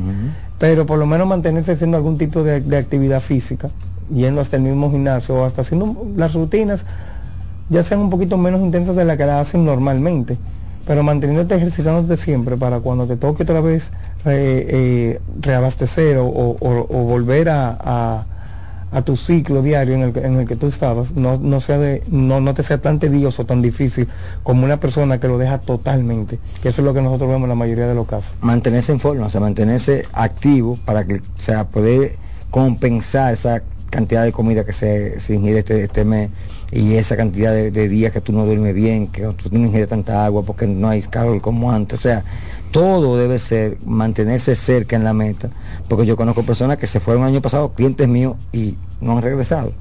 Speaker 7: Pero por lo menos mantenerse haciendo algún tipo de, de actividad física, yendo hasta el mismo gimnasio o hasta haciendo las rutinas, ya sean un poquito menos intensas de las que las hacen normalmente, pero manteniéndote ejercitándote siempre para cuando te toque otra vez eh, eh, reabastecer o, o- o- o volver a, a- a tu ciclo diario en el, que- en el que tú estabas, no, no, sea de, no, no te sea tan tedioso, tan difícil como una persona que lo deja totalmente, que eso es lo que nosotros vemos en la mayoría de los casos.
Speaker 6: mantenerse en forma, o sea, mantenerse activo para que, sea, poder compensar esa cantidad de comida que se, se ingiere este, este mes y esa cantidad de, de días que tú no duermes bien, que tú no ingieres tanta agua porque no hay calor como antes, o sea, todo debe ser mantenerse cerca en la meta, porque yo conozco personas que se fueron el año pasado, clientes míos, y no han regresado.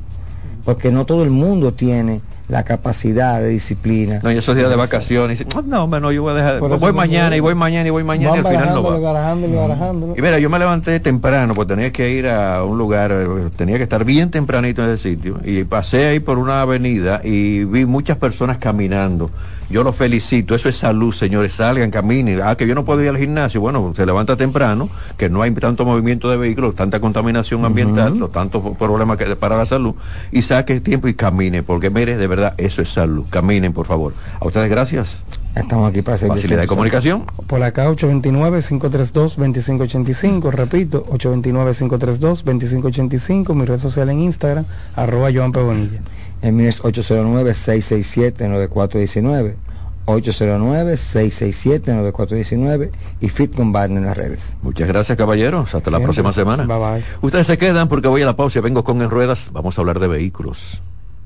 Speaker 6: porque no todo el mundo tiene la capacidad de disciplina.
Speaker 1: No, y esos días de vacaciones, "Oh, no, no, yo voy a dejar,
Speaker 7: Por
Speaker 1: voy mañana y voy mañana y voy mañana y al final no va.
Speaker 7: barajándolo, barajándolo.
Speaker 1: Y mira, yo me levanté temprano, porque tenía que ir a un lugar, eh, tenía que estar bien tempranito en ese sitio, y pasé ahí por una avenida y vi muchas personas caminando. Yo los felicito, eso es salud, señores, salgan, caminen. Ah, que yo no puedo ir al gimnasio, bueno, se levanta temprano, que no hay tanto movimiento de vehículos, tanta contaminación ambiental, los tantos problemas que, para la salud, y saque tiempo y camine, porque mire, de verdad, eso es salud. Caminen, por favor. A ustedes gracias.
Speaker 6: Estamos aquí para servir.
Speaker 1: Facilidad de comunicación.
Speaker 7: Por acá 829-532-2585, repito, 829-532-2585, mi red social en Instagram, arroba Joan P. Bonilla.
Speaker 6: El mío es 809-667-9419. 809-667-9419 y Fit con Partner en las redes.
Speaker 1: Muchas gracias, caballeros. Hasta la
Speaker 6: Siempre.
Speaker 1: próxima semana.
Speaker 7: Bye bye.
Speaker 1: Ustedes se quedan porque voy a la pausa y vengo con En Ruedas. Vamos a hablar de vehículos.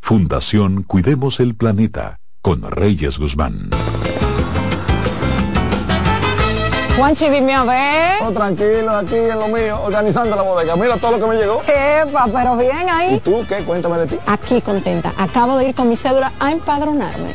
Speaker 9: Fundación Cuidemos el Planeta con Reyes Guzmán.
Speaker 10: Juanchi, dime a ver.
Speaker 11: Oh, tranquilo, aquí en lo mío, organizando la bodega. Mira todo lo que me llegó.
Speaker 10: Epa, pero bien ahí.
Speaker 11: ¿Y tú qué? Cuéntame de ti.
Speaker 10: Aquí contenta. Acabo de ir con mi cédula a empadronarme.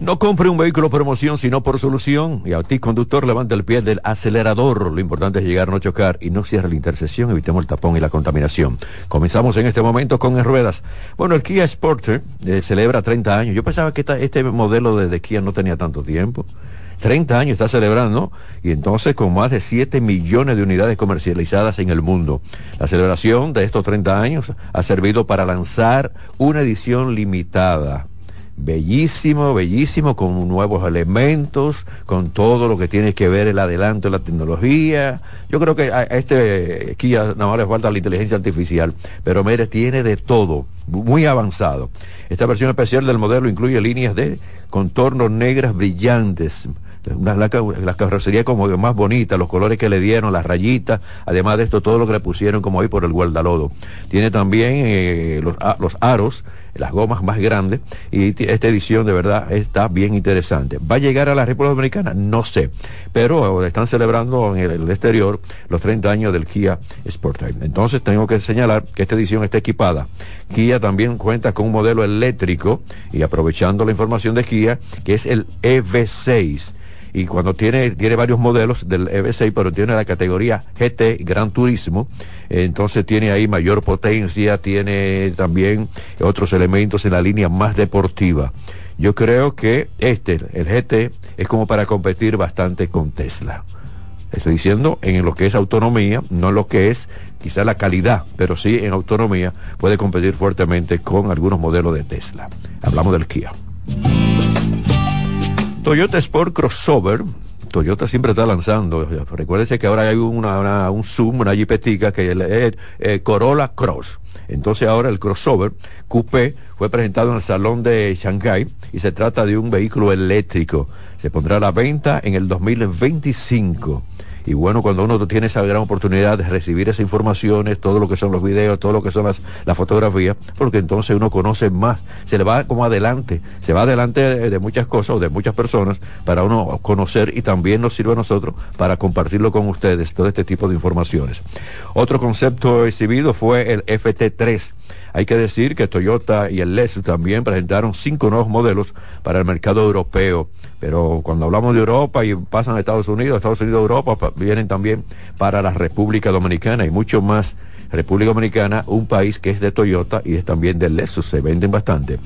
Speaker 1: No compre un vehículo por emoción, sino por solución. Y a ti, conductor, levanta el pie del acelerador. Lo importante es llegar, no chocar y no cierre la intersección. Evitemos el tapón y la contaminación. Comenzamos en este momento con Ruedas. Bueno, el Kia Sporter eh, celebra 30 años. Yo pensaba que este modelo de, de Kia no tenía tanto tiempo. 30 años está celebrando y entonces con más de 7 millones de unidades comercializadas en el mundo. La celebración de estos 30 años ha servido para lanzar una edición limitada. Bellísimo, bellísimo, con nuevos elementos, con todo lo que tiene que ver el adelanto de la tecnología. Yo creo que a este Kia nada más le falta la inteligencia artificial, pero mire, tiene de todo, muy avanzado. Esta versión especial del modelo incluye líneas de contornos negras brillantes, una, la, ca- la carrocería como más bonita, los colores que le dieron, las rayitas, además de esto, todo lo que le pusieron como ahí por el guardalodo. Tiene también eh, los, los aros, las gomas más grandes, y esta edición de verdad está bien interesante. ¿Va a llegar a la República Dominicana? No sé, pero están celebrando en el, el exterior los 30 años del Kia Sportage. Entonces tengo que señalar que esta edición está equipada. Kia también cuenta con un modelo eléctrico y aprovechando la información de Kia, que es el EV6 y cuando tiene, tiene varios modelos del EV6, pero tiene la categoría GT Gran Turismo, entonces tiene ahí mayor potencia, tiene también otros elementos en la línea más deportiva. Yo creo que este, el GT, es como para competir bastante con Tesla. Estoy diciendo en lo que es autonomía, no en lo que es quizá la calidad, pero sí en autonomía puede competir fuertemente con algunos modelos de Tesla. Hablamos del Kia. Toyota Sport Crossover. Toyota siempre está lanzando. Recuérdense que ahora hay una, un Zoom, una jipetica que es eh, Corolla Cross. Entonces ahora el crossover Coupé fue presentado en el Salón de Shanghai y se trata de un vehículo eléctrico. Se pondrá a la venta en el 2025. Y bueno, cuando uno tiene esa gran oportunidad de recibir esas informaciones, todo lo que son los videos, todo lo que son las, fotografías, porque entonces uno conoce más, se le va como adelante, se va adelante de, de muchas cosas o de muchas personas para uno conocer y también nos sirve a nosotros para compartirlo con ustedes, todo este tipo de informaciones. Otro concepto exhibido fue el FT3 hay que decir que Toyota y el Lexus también presentaron cinco nuevos modelos para el mercado europeo. Pero cuando hablamos de Europa y pasan a Estados Unidos, Estados Unidos, Europa, vienen también para la República Dominicana y mucho más República Dominicana, un país que es de Toyota y es también de Lexus, se venden bastante.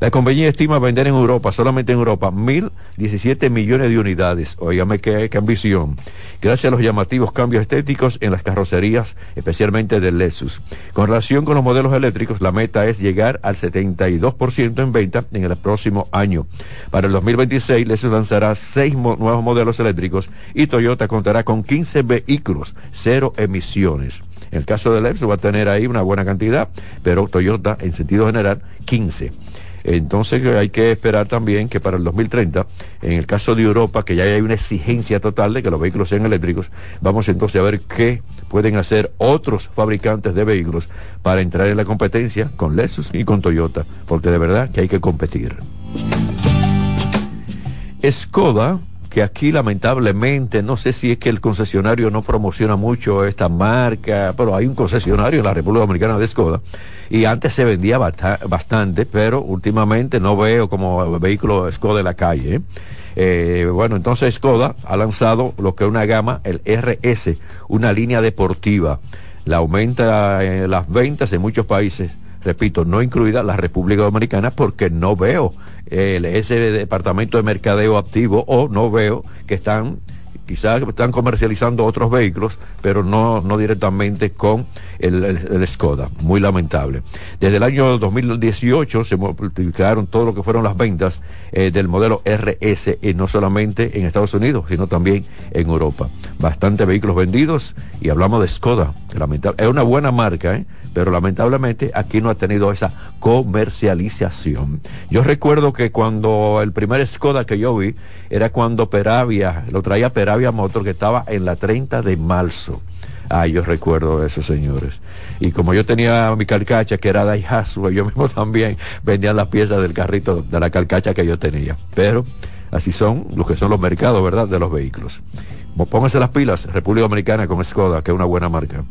Speaker 1: La compañía estima vender en Europa, solamente en Europa, 1.017 millones de unidades. Óigame qué, qué ambición. Gracias a los llamativos cambios estéticos en las carrocerías, especialmente del Lexus. Con relación con los modelos eléctricos, la meta es llegar al 72% en venta en el próximo año. Para el 2026, Lexus lanzará seis nuevos modelos eléctricos y Toyota contará con 15 vehículos, cero emisiones. En el caso del Lexus va a tener ahí una buena cantidad, pero Toyota en sentido general 15. Entonces hay que esperar también que para el 2030, en el caso de Europa, que ya hay una exigencia total de que los vehículos sean eléctricos, vamos entonces a ver qué pueden hacer otros fabricantes de vehículos para entrar en la competencia con Lexus y con Toyota, porque de verdad que hay que competir. Skoda que aquí lamentablemente, no sé si es que el concesionario no promociona mucho esta marca, pero hay un concesionario en la República Dominicana de Skoda y antes se vendía bastante, pero últimamente no veo como vehículo Skoda en la calle. ¿eh? Eh, bueno, entonces Skoda ha lanzado lo que es una gama, el RS, una línea deportiva. La aumenta en las ventas en muchos países repito, no incluida la República Dominicana, porque no veo ese departamento de mercadeo activo o no veo que están quizás están comercializando otros vehículos, pero no, no directamente con el, Skoda. Muy lamentable. Desde el año 2018 se multiplicaron todo lo que fueron las ventas eh, del modelo RS, y no solamente en Estados Unidos, sino también en Europa. Bastante vehículos vendidos y hablamos de Skoda. Lamentable. Es una buena marca, ¿eh? Pero lamentablemente aquí no ha tenido esa comercialización. Yo recuerdo que cuando el primer Skoda que yo vi era cuando Peravia, lo traía Peravia Motor que estaba en la 30 de marzo. Ah, yo recuerdo eso, señores. Y como yo tenía mi carcacha que era Daihatsu, yo mismo también vendía las piezas del carrito de la carcacha que yo tenía. Pero así son los que son los mercados, ¿verdad? De los vehículos. Pónganse las pilas, República Dominicana con Skoda, que es una buena marca.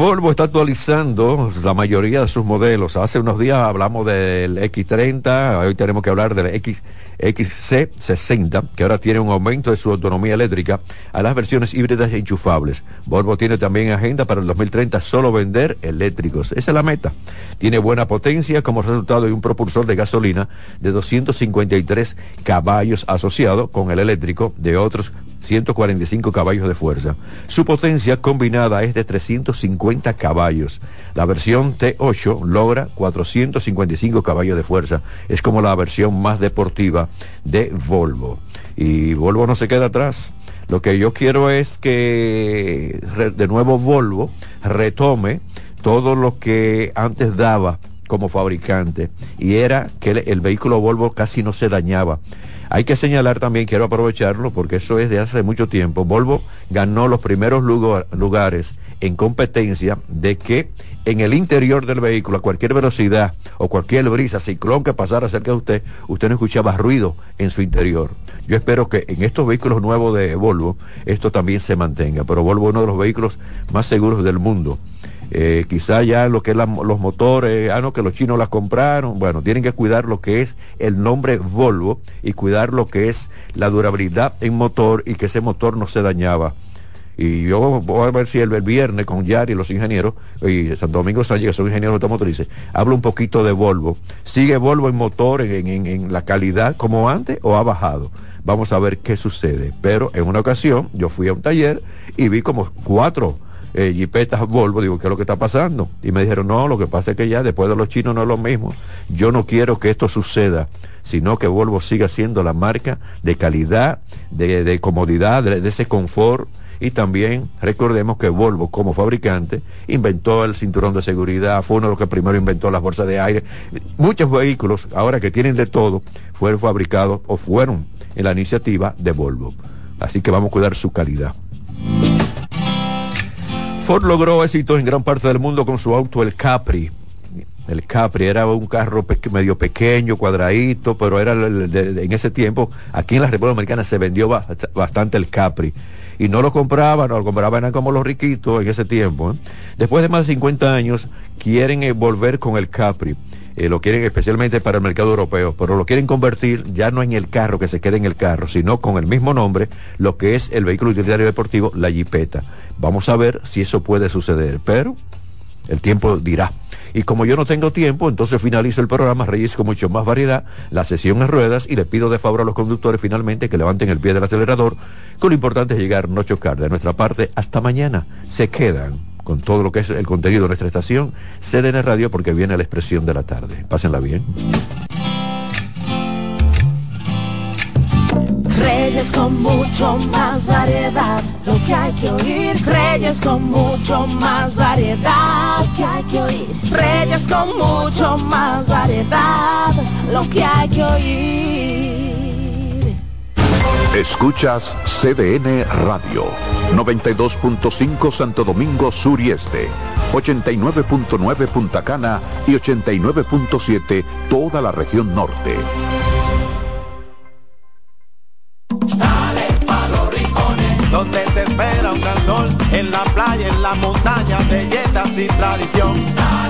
Speaker 1: Volvo está actualizando la mayoría de sus modelos. Hace unos días hablamos del X30, hoy tenemos que hablar del X, XC60, que ahora tiene un aumento de su autonomía eléctrica a las versiones híbridas e enchufables. Volvo tiene también agenda para el 2030 solo vender eléctricos. Esa es la meta. Tiene buena potencia como resultado de un propulsor de gasolina de 253 caballos asociado con el eléctrico de otros 145 caballos de fuerza. Su potencia combinada es de 350 caballos. La versión T8 logra 455 caballos de fuerza. Es como la versión más deportiva de Volvo. Y Volvo no se queda atrás. Lo que yo quiero es que de nuevo Volvo retome todo lo que antes daba como fabricante y era que el, vehículo Volvo casi no se dañaba. Hay que señalar también, quiero aprovecharlo porque eso es de hace mucho tiempo, Volvo ganó los primeros lugares en competencia de que en el interior del vehículo, a cualquier velocidad o cualquier brisa, ciclón que pasara cerca de usted, usted no escuchaba ruido en su interior. Yo espero que en estos vehículos nuevos de Volvo esto también se mantenga, pero Volvo es uno de los vehículos más seguros del mundo eh, quizá ya lo que es los motores, ah, no, que los chinos las compraron, bueno, tienen que cuidar lo que es el nombre Volvo y cuidar lo que es la durabilidad en motor y que ese motor no se dañaba. Y yo voy a ver si el, viernes con Yari y los ingenieros, y Santo Domingo Sánchez, que son ingenieros automotrices, hablo un poquito de Volvo. ¿Sigue Volvo en motor, en, en- en la calidad como antes o ha bajado? Vamos a ver qué sucede. Pero en una ocasión yo fui a un taller y vi como cuatro eh, jipetas Volvo, digo, ¿qué es lo que está pasando? Y me dijeron, no, lo que pasa es que ya después de los chinos no es lo mismo. Yo no quiero que esto suceda, sino que Volvo siga siendo la marca de calidad, de, de comodidad, de, de ese confort. Y también recordemos que Volvo como fabricante inventó el cinturón de seguridad, fue uno de los que primero inventó las bolsas de aire. Muchos vehículos, ahora que tienen de todo, fueron fabricados o fueron en la iniciativa de Volvo. Así que vamos a cuidar su calidad. Logró éxito en gran parte del mundo con su auto, el Capri. El Capri era un carro medio pequeño, cuadradito, pero era en ese tiempo, aquí en la República Dominicana se vendió ba- bastante el Capri. Y no lo compraban, no lo compraban eran como los riquitos en ese tiempo. ¿eh? Después de más de 50 años, quieren eh, volver con el Capri. Eh, lo quieren especialmente para el mercado europeo, pero lo quieren convertir ya no en el carro que se quede en el carro, sino con el mismo nombre, lo que es el vehículo utilitario deportivo, la Jeepeta. Vamos a ver si eso puede suceder, pero el tiempo dirá. Y como yo no tengo tiempo, entonces finalizo el programa Reyes con mucho más variedad, la sesión en ruedas y le pido de favor a los conductores finalmente que levanten el pie del acelerador, con lo importante es llegar, no chocar. De nuestra parte, hasta mañana. Se quedan con todo lo que es el contenido de nuestra estación, CDN Radio, porque viene la expresión de la tarde. Pásenla bien.
Speaker 2: Reyes con mucho más variedad, lo que hay que oír. Reyes con mucho más variedad, lo que hay que oír. Reyes con mucho más variedad, lo que hay que oír.
Speaker 3: Escuchas CDN Radio, 92.5 Santo Domingo Sur y Este, 89.9 Punta Cana y 89.7 toda la región norte.
Speaker 12: En la playa, en la montaña, y tradición.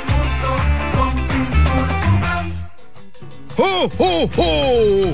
Speaker 13: ho, ho!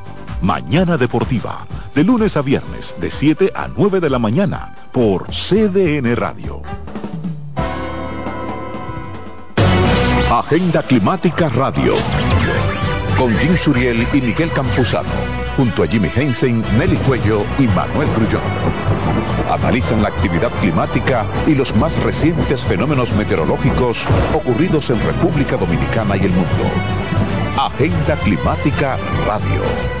Speaker 3: Mañana Deportiva, de lunes a viernes, de 7 a 9 de la mañana, por CDN Radio. Agenda Climática Radio. Con Jim Suriel y Miguel Campuzano. Junto a Jimmy Hensen, Nelly Cuello y Manuel Grullón. Analizan la actividad climática y los más recientes fenómenos meteorológicos ocurridos en República Dominicana y el mundo. Agenda Climática Radio.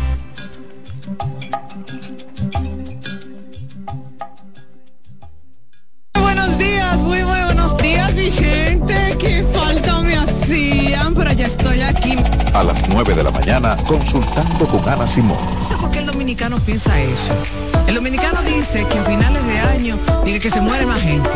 Speaker 14: Estoy aquí.
Speaker 3: A las 9 de la mañana, consultando con Ana Simón.
Speaker 14: No sé por qué el dominicano piensa eso. El dominicano dice que a finales de año dice que se muere más gente.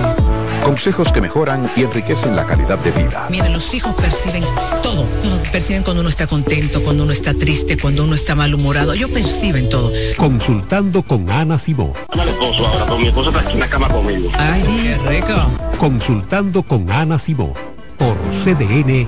Speaker 3: Consejos que mejoran y enriquecen la calidad de vida.
Speaker 14: Miren, los hijos perciben todo. Perciben cuando uno está contento, cuando uno está triste, cuando uno está malhumorado. Ellos perciben todo.
Speaker 15: Consultando con Ana Simón.
Speaker 16: Al esposo ahora, con mi esposo está aquí en la cama conmigo.
Speaker 14: Ay, qué rico.
Speaker 15: Consultando con Ana Simón por CDN.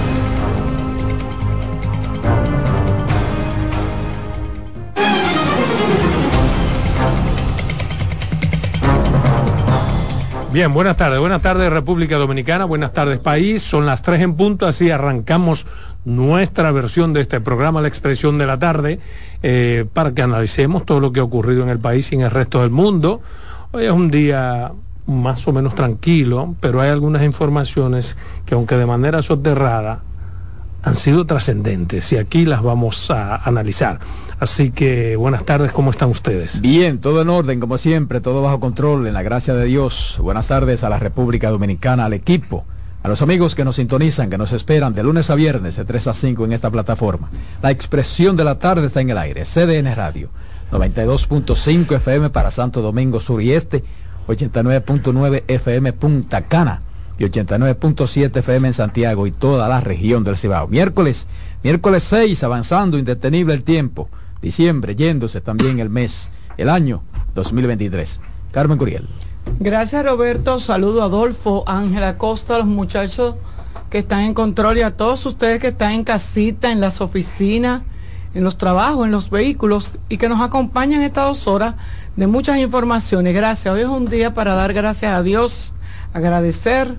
Speaker 17: Bien, buenas tardes. Buenas tardes República Dominicana, buenas tardes país. Son las tres en punto, así arrancamos nuestra versión de este programa, La Expresión de la Tarde, eh, para que analicemos todo lo que ha ocurrido en el país y en el resto del mundo. Hoy es un día más o menos tranquilo, pero hay algunas informaciones que aunque de manera soterrada han sido trascendentes y aquí las vamos a analizar. Así que buenas tardes, ¿cómo están ustedes?
Speaker 18: Bien, todo en orden, como siempre, todo bajo control, en la gracia de Dios. Buenas tardes a la República Dominicana, al equipo, a los amigos que nos sintonizan, que nos esperan de lunes a viernes de 3 a 5 en esta plataforma. La expresión de la tarde está en el aire, CDN Radio, 92.5 FM para Santo Domingo Sur y Este, 89.9 FM Punta Cana y 89.7 FM en Santiago y toda la región del Cibao. Miércoles, miércoles 6, avanzando indetenible el tiempo. Diciembre, yéndose también el mes, el año 2023. Carmen Curiel.
Speaker 14: Gracias Roberto, saludo a Adolfo, Ángela Costa, a los muchachos que están en control y a todos ustedes que están en casita, en las oficinas, en los trabajos, en los vehículos y que nos acompañan estas dos horas de muchas informaciones. Gracias. Hoy es un día para dar gracias a Dios, agradecer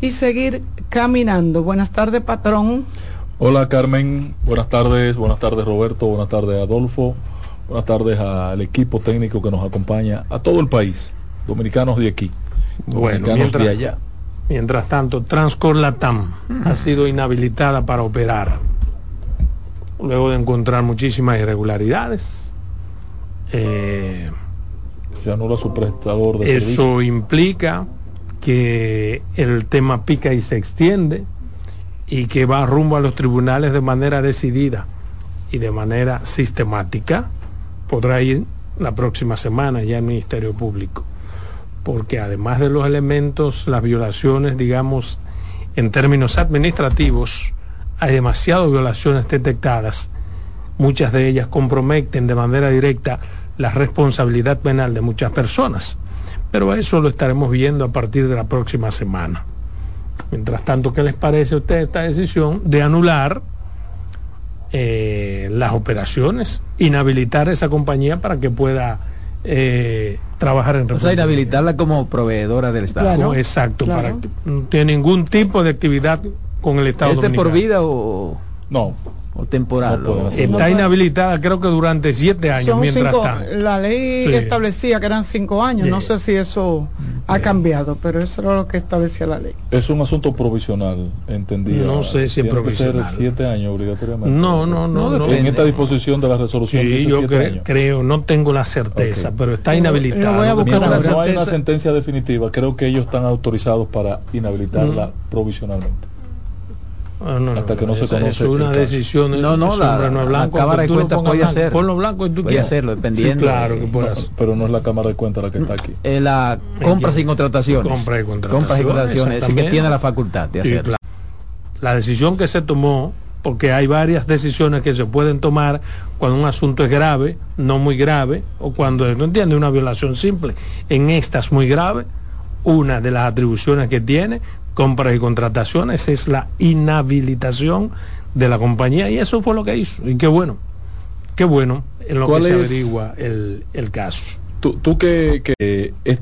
Speaker 14: y seguir caminando. Buenas tardes, patrón.
Speaker 19: Hola, Carmen. Buenas tardes. Buenas tardes, Roberto. Buenas tardes, Adolfo. Buenas tardes al equipo técnico que nos acompaña, a todo el país, dominicanos de aquí, dominicanos
Speaker 17: bueno, mientras,
Speaker 19: de allá.
Speaker 17: Mientras tanto, Transcor Latam ha sido inhabilitada para operar, luego de encontrar muchísimas irregularidades. Eh,
Speaker 19: Se anula su prestador de
Speaker 17: Eso
Speaker 19: servicio.
Speaker 17: implica que el tema pica y se extiende y que va rumbo a los tribunales de manera decidida y de manera sistemática. Podrá ir la próxima semana ya al Ministerio Público, porque además de los elementos, las violaciones, digamos, en términos administrativos, hay demasiadas violaciones detectadas, muchas de ellas comprometen de manera directa la responsabilidad penal de muchas personas pero eso lo estaremos viendo a partir de la próxima semana. Mientras tanto, ¿qué les parece a ustedes esta decisión de anular eh, las operaciones, inhabilitar esa compañía para que pueda eh, trabajar en
Speaker 18: O sea,
Speaker 17: República
Speaker 18: inhabilitarla como proveedora del Estado.
Speaker 17: Dominicana. Exacto, para que no tiene ningún tipo de actividad con el Estado
Speaker 18: ¿Este por
Speaker 17: Dominicano.
Speaker 18: vida o,
Speaker 19: no.
Speaker 18: O temporal? o-
Speaker 17: Está inhabilitada creo que durante siete años
Speaker 14: Son
Speaker 17: mientras
Speaker 14: cinco,
Speaker 17: tanto.
Speaker 14: la ley
Speaker 17: Sí.
Speaker 14: establecía que eran cinco años, no sé si eso ha cambiado, pero eso era lo que establecía la ley.
Speaker 19: Es un asunto provisional, entendía.
Speaker 17: No sé si es
Speaker 19: que
Speaker 17: provisional.
Speaker 19: ser siete años obligatoriamente.
Speaker 17: No, no, no, no.
Speaker 19: En esta disposición de la resolución
Speaker 17: Sí,
Speaker 19: dice
Speaker 17: yo
Speaker 19: siete
Speaker 17: cre-
Speaker 19: años.
Speaker 17: creo, no tengo la certeza, pero está inhabilitada.
Speaker 14: voy a buscar
Speaker 19: Mientras no hay una sentencia definitiva, creo que ellos están autorizados para inhabilitarla provisionalmente.
Speaker 17: Ah, no,
Speaker 19: hasta que no se conoce
Speaker 17: Es una decisión.
Speaker 18: No, no,
Speaker 17: ese
Speaker 18: la-
Speaker 17: no es
Speaker 18: la Cámara
Speaker 17: aunque
Speaker 18: de Cuentas puede
Speaker 17: blanco,
Speaker 18: hacerlo.
Speaker 17: Ponlo blanco y tú
Speaker 18: Puede
Speaker 17: quieras.
Speaker 18: hacerlo, dependiendo
Speaker 17: Sí, claro
Speaker 18: de-
Speaker 17: que puede
Speaker 19: No,
Speaker 17: hacer.
Speaker 19: pero no es la Cámara de Cuentas la que está aquí.
Speaker 18: Eh, la compra sin contrataciones.
Speaker 17: Compra y contrataciones,
Speaker 18: Compras y contrataciones. Es decir, que tiene la facultad de
Speaker 17: Sí,
Speaker 18: hacerlo.
Speaker 17: claro. La decisión que se tomó, porque hay varias decisiones que se pueden tomar cuando un asunto es grave, no muy grave, o cuando no entiende una violación simple. En estas muy grave, una de las atribuciones que tiene compras y contrataciones es la inhabilitación de la compañía y eso fue lo que hizo. Y qué bueno, qué bueno en lo que
Speaker 19: ¿Cuál
Speaker 17: se
Speaker 19: es-
Speaker 17: averigua el, el caso.
Speaker 19: Tú, tú que, que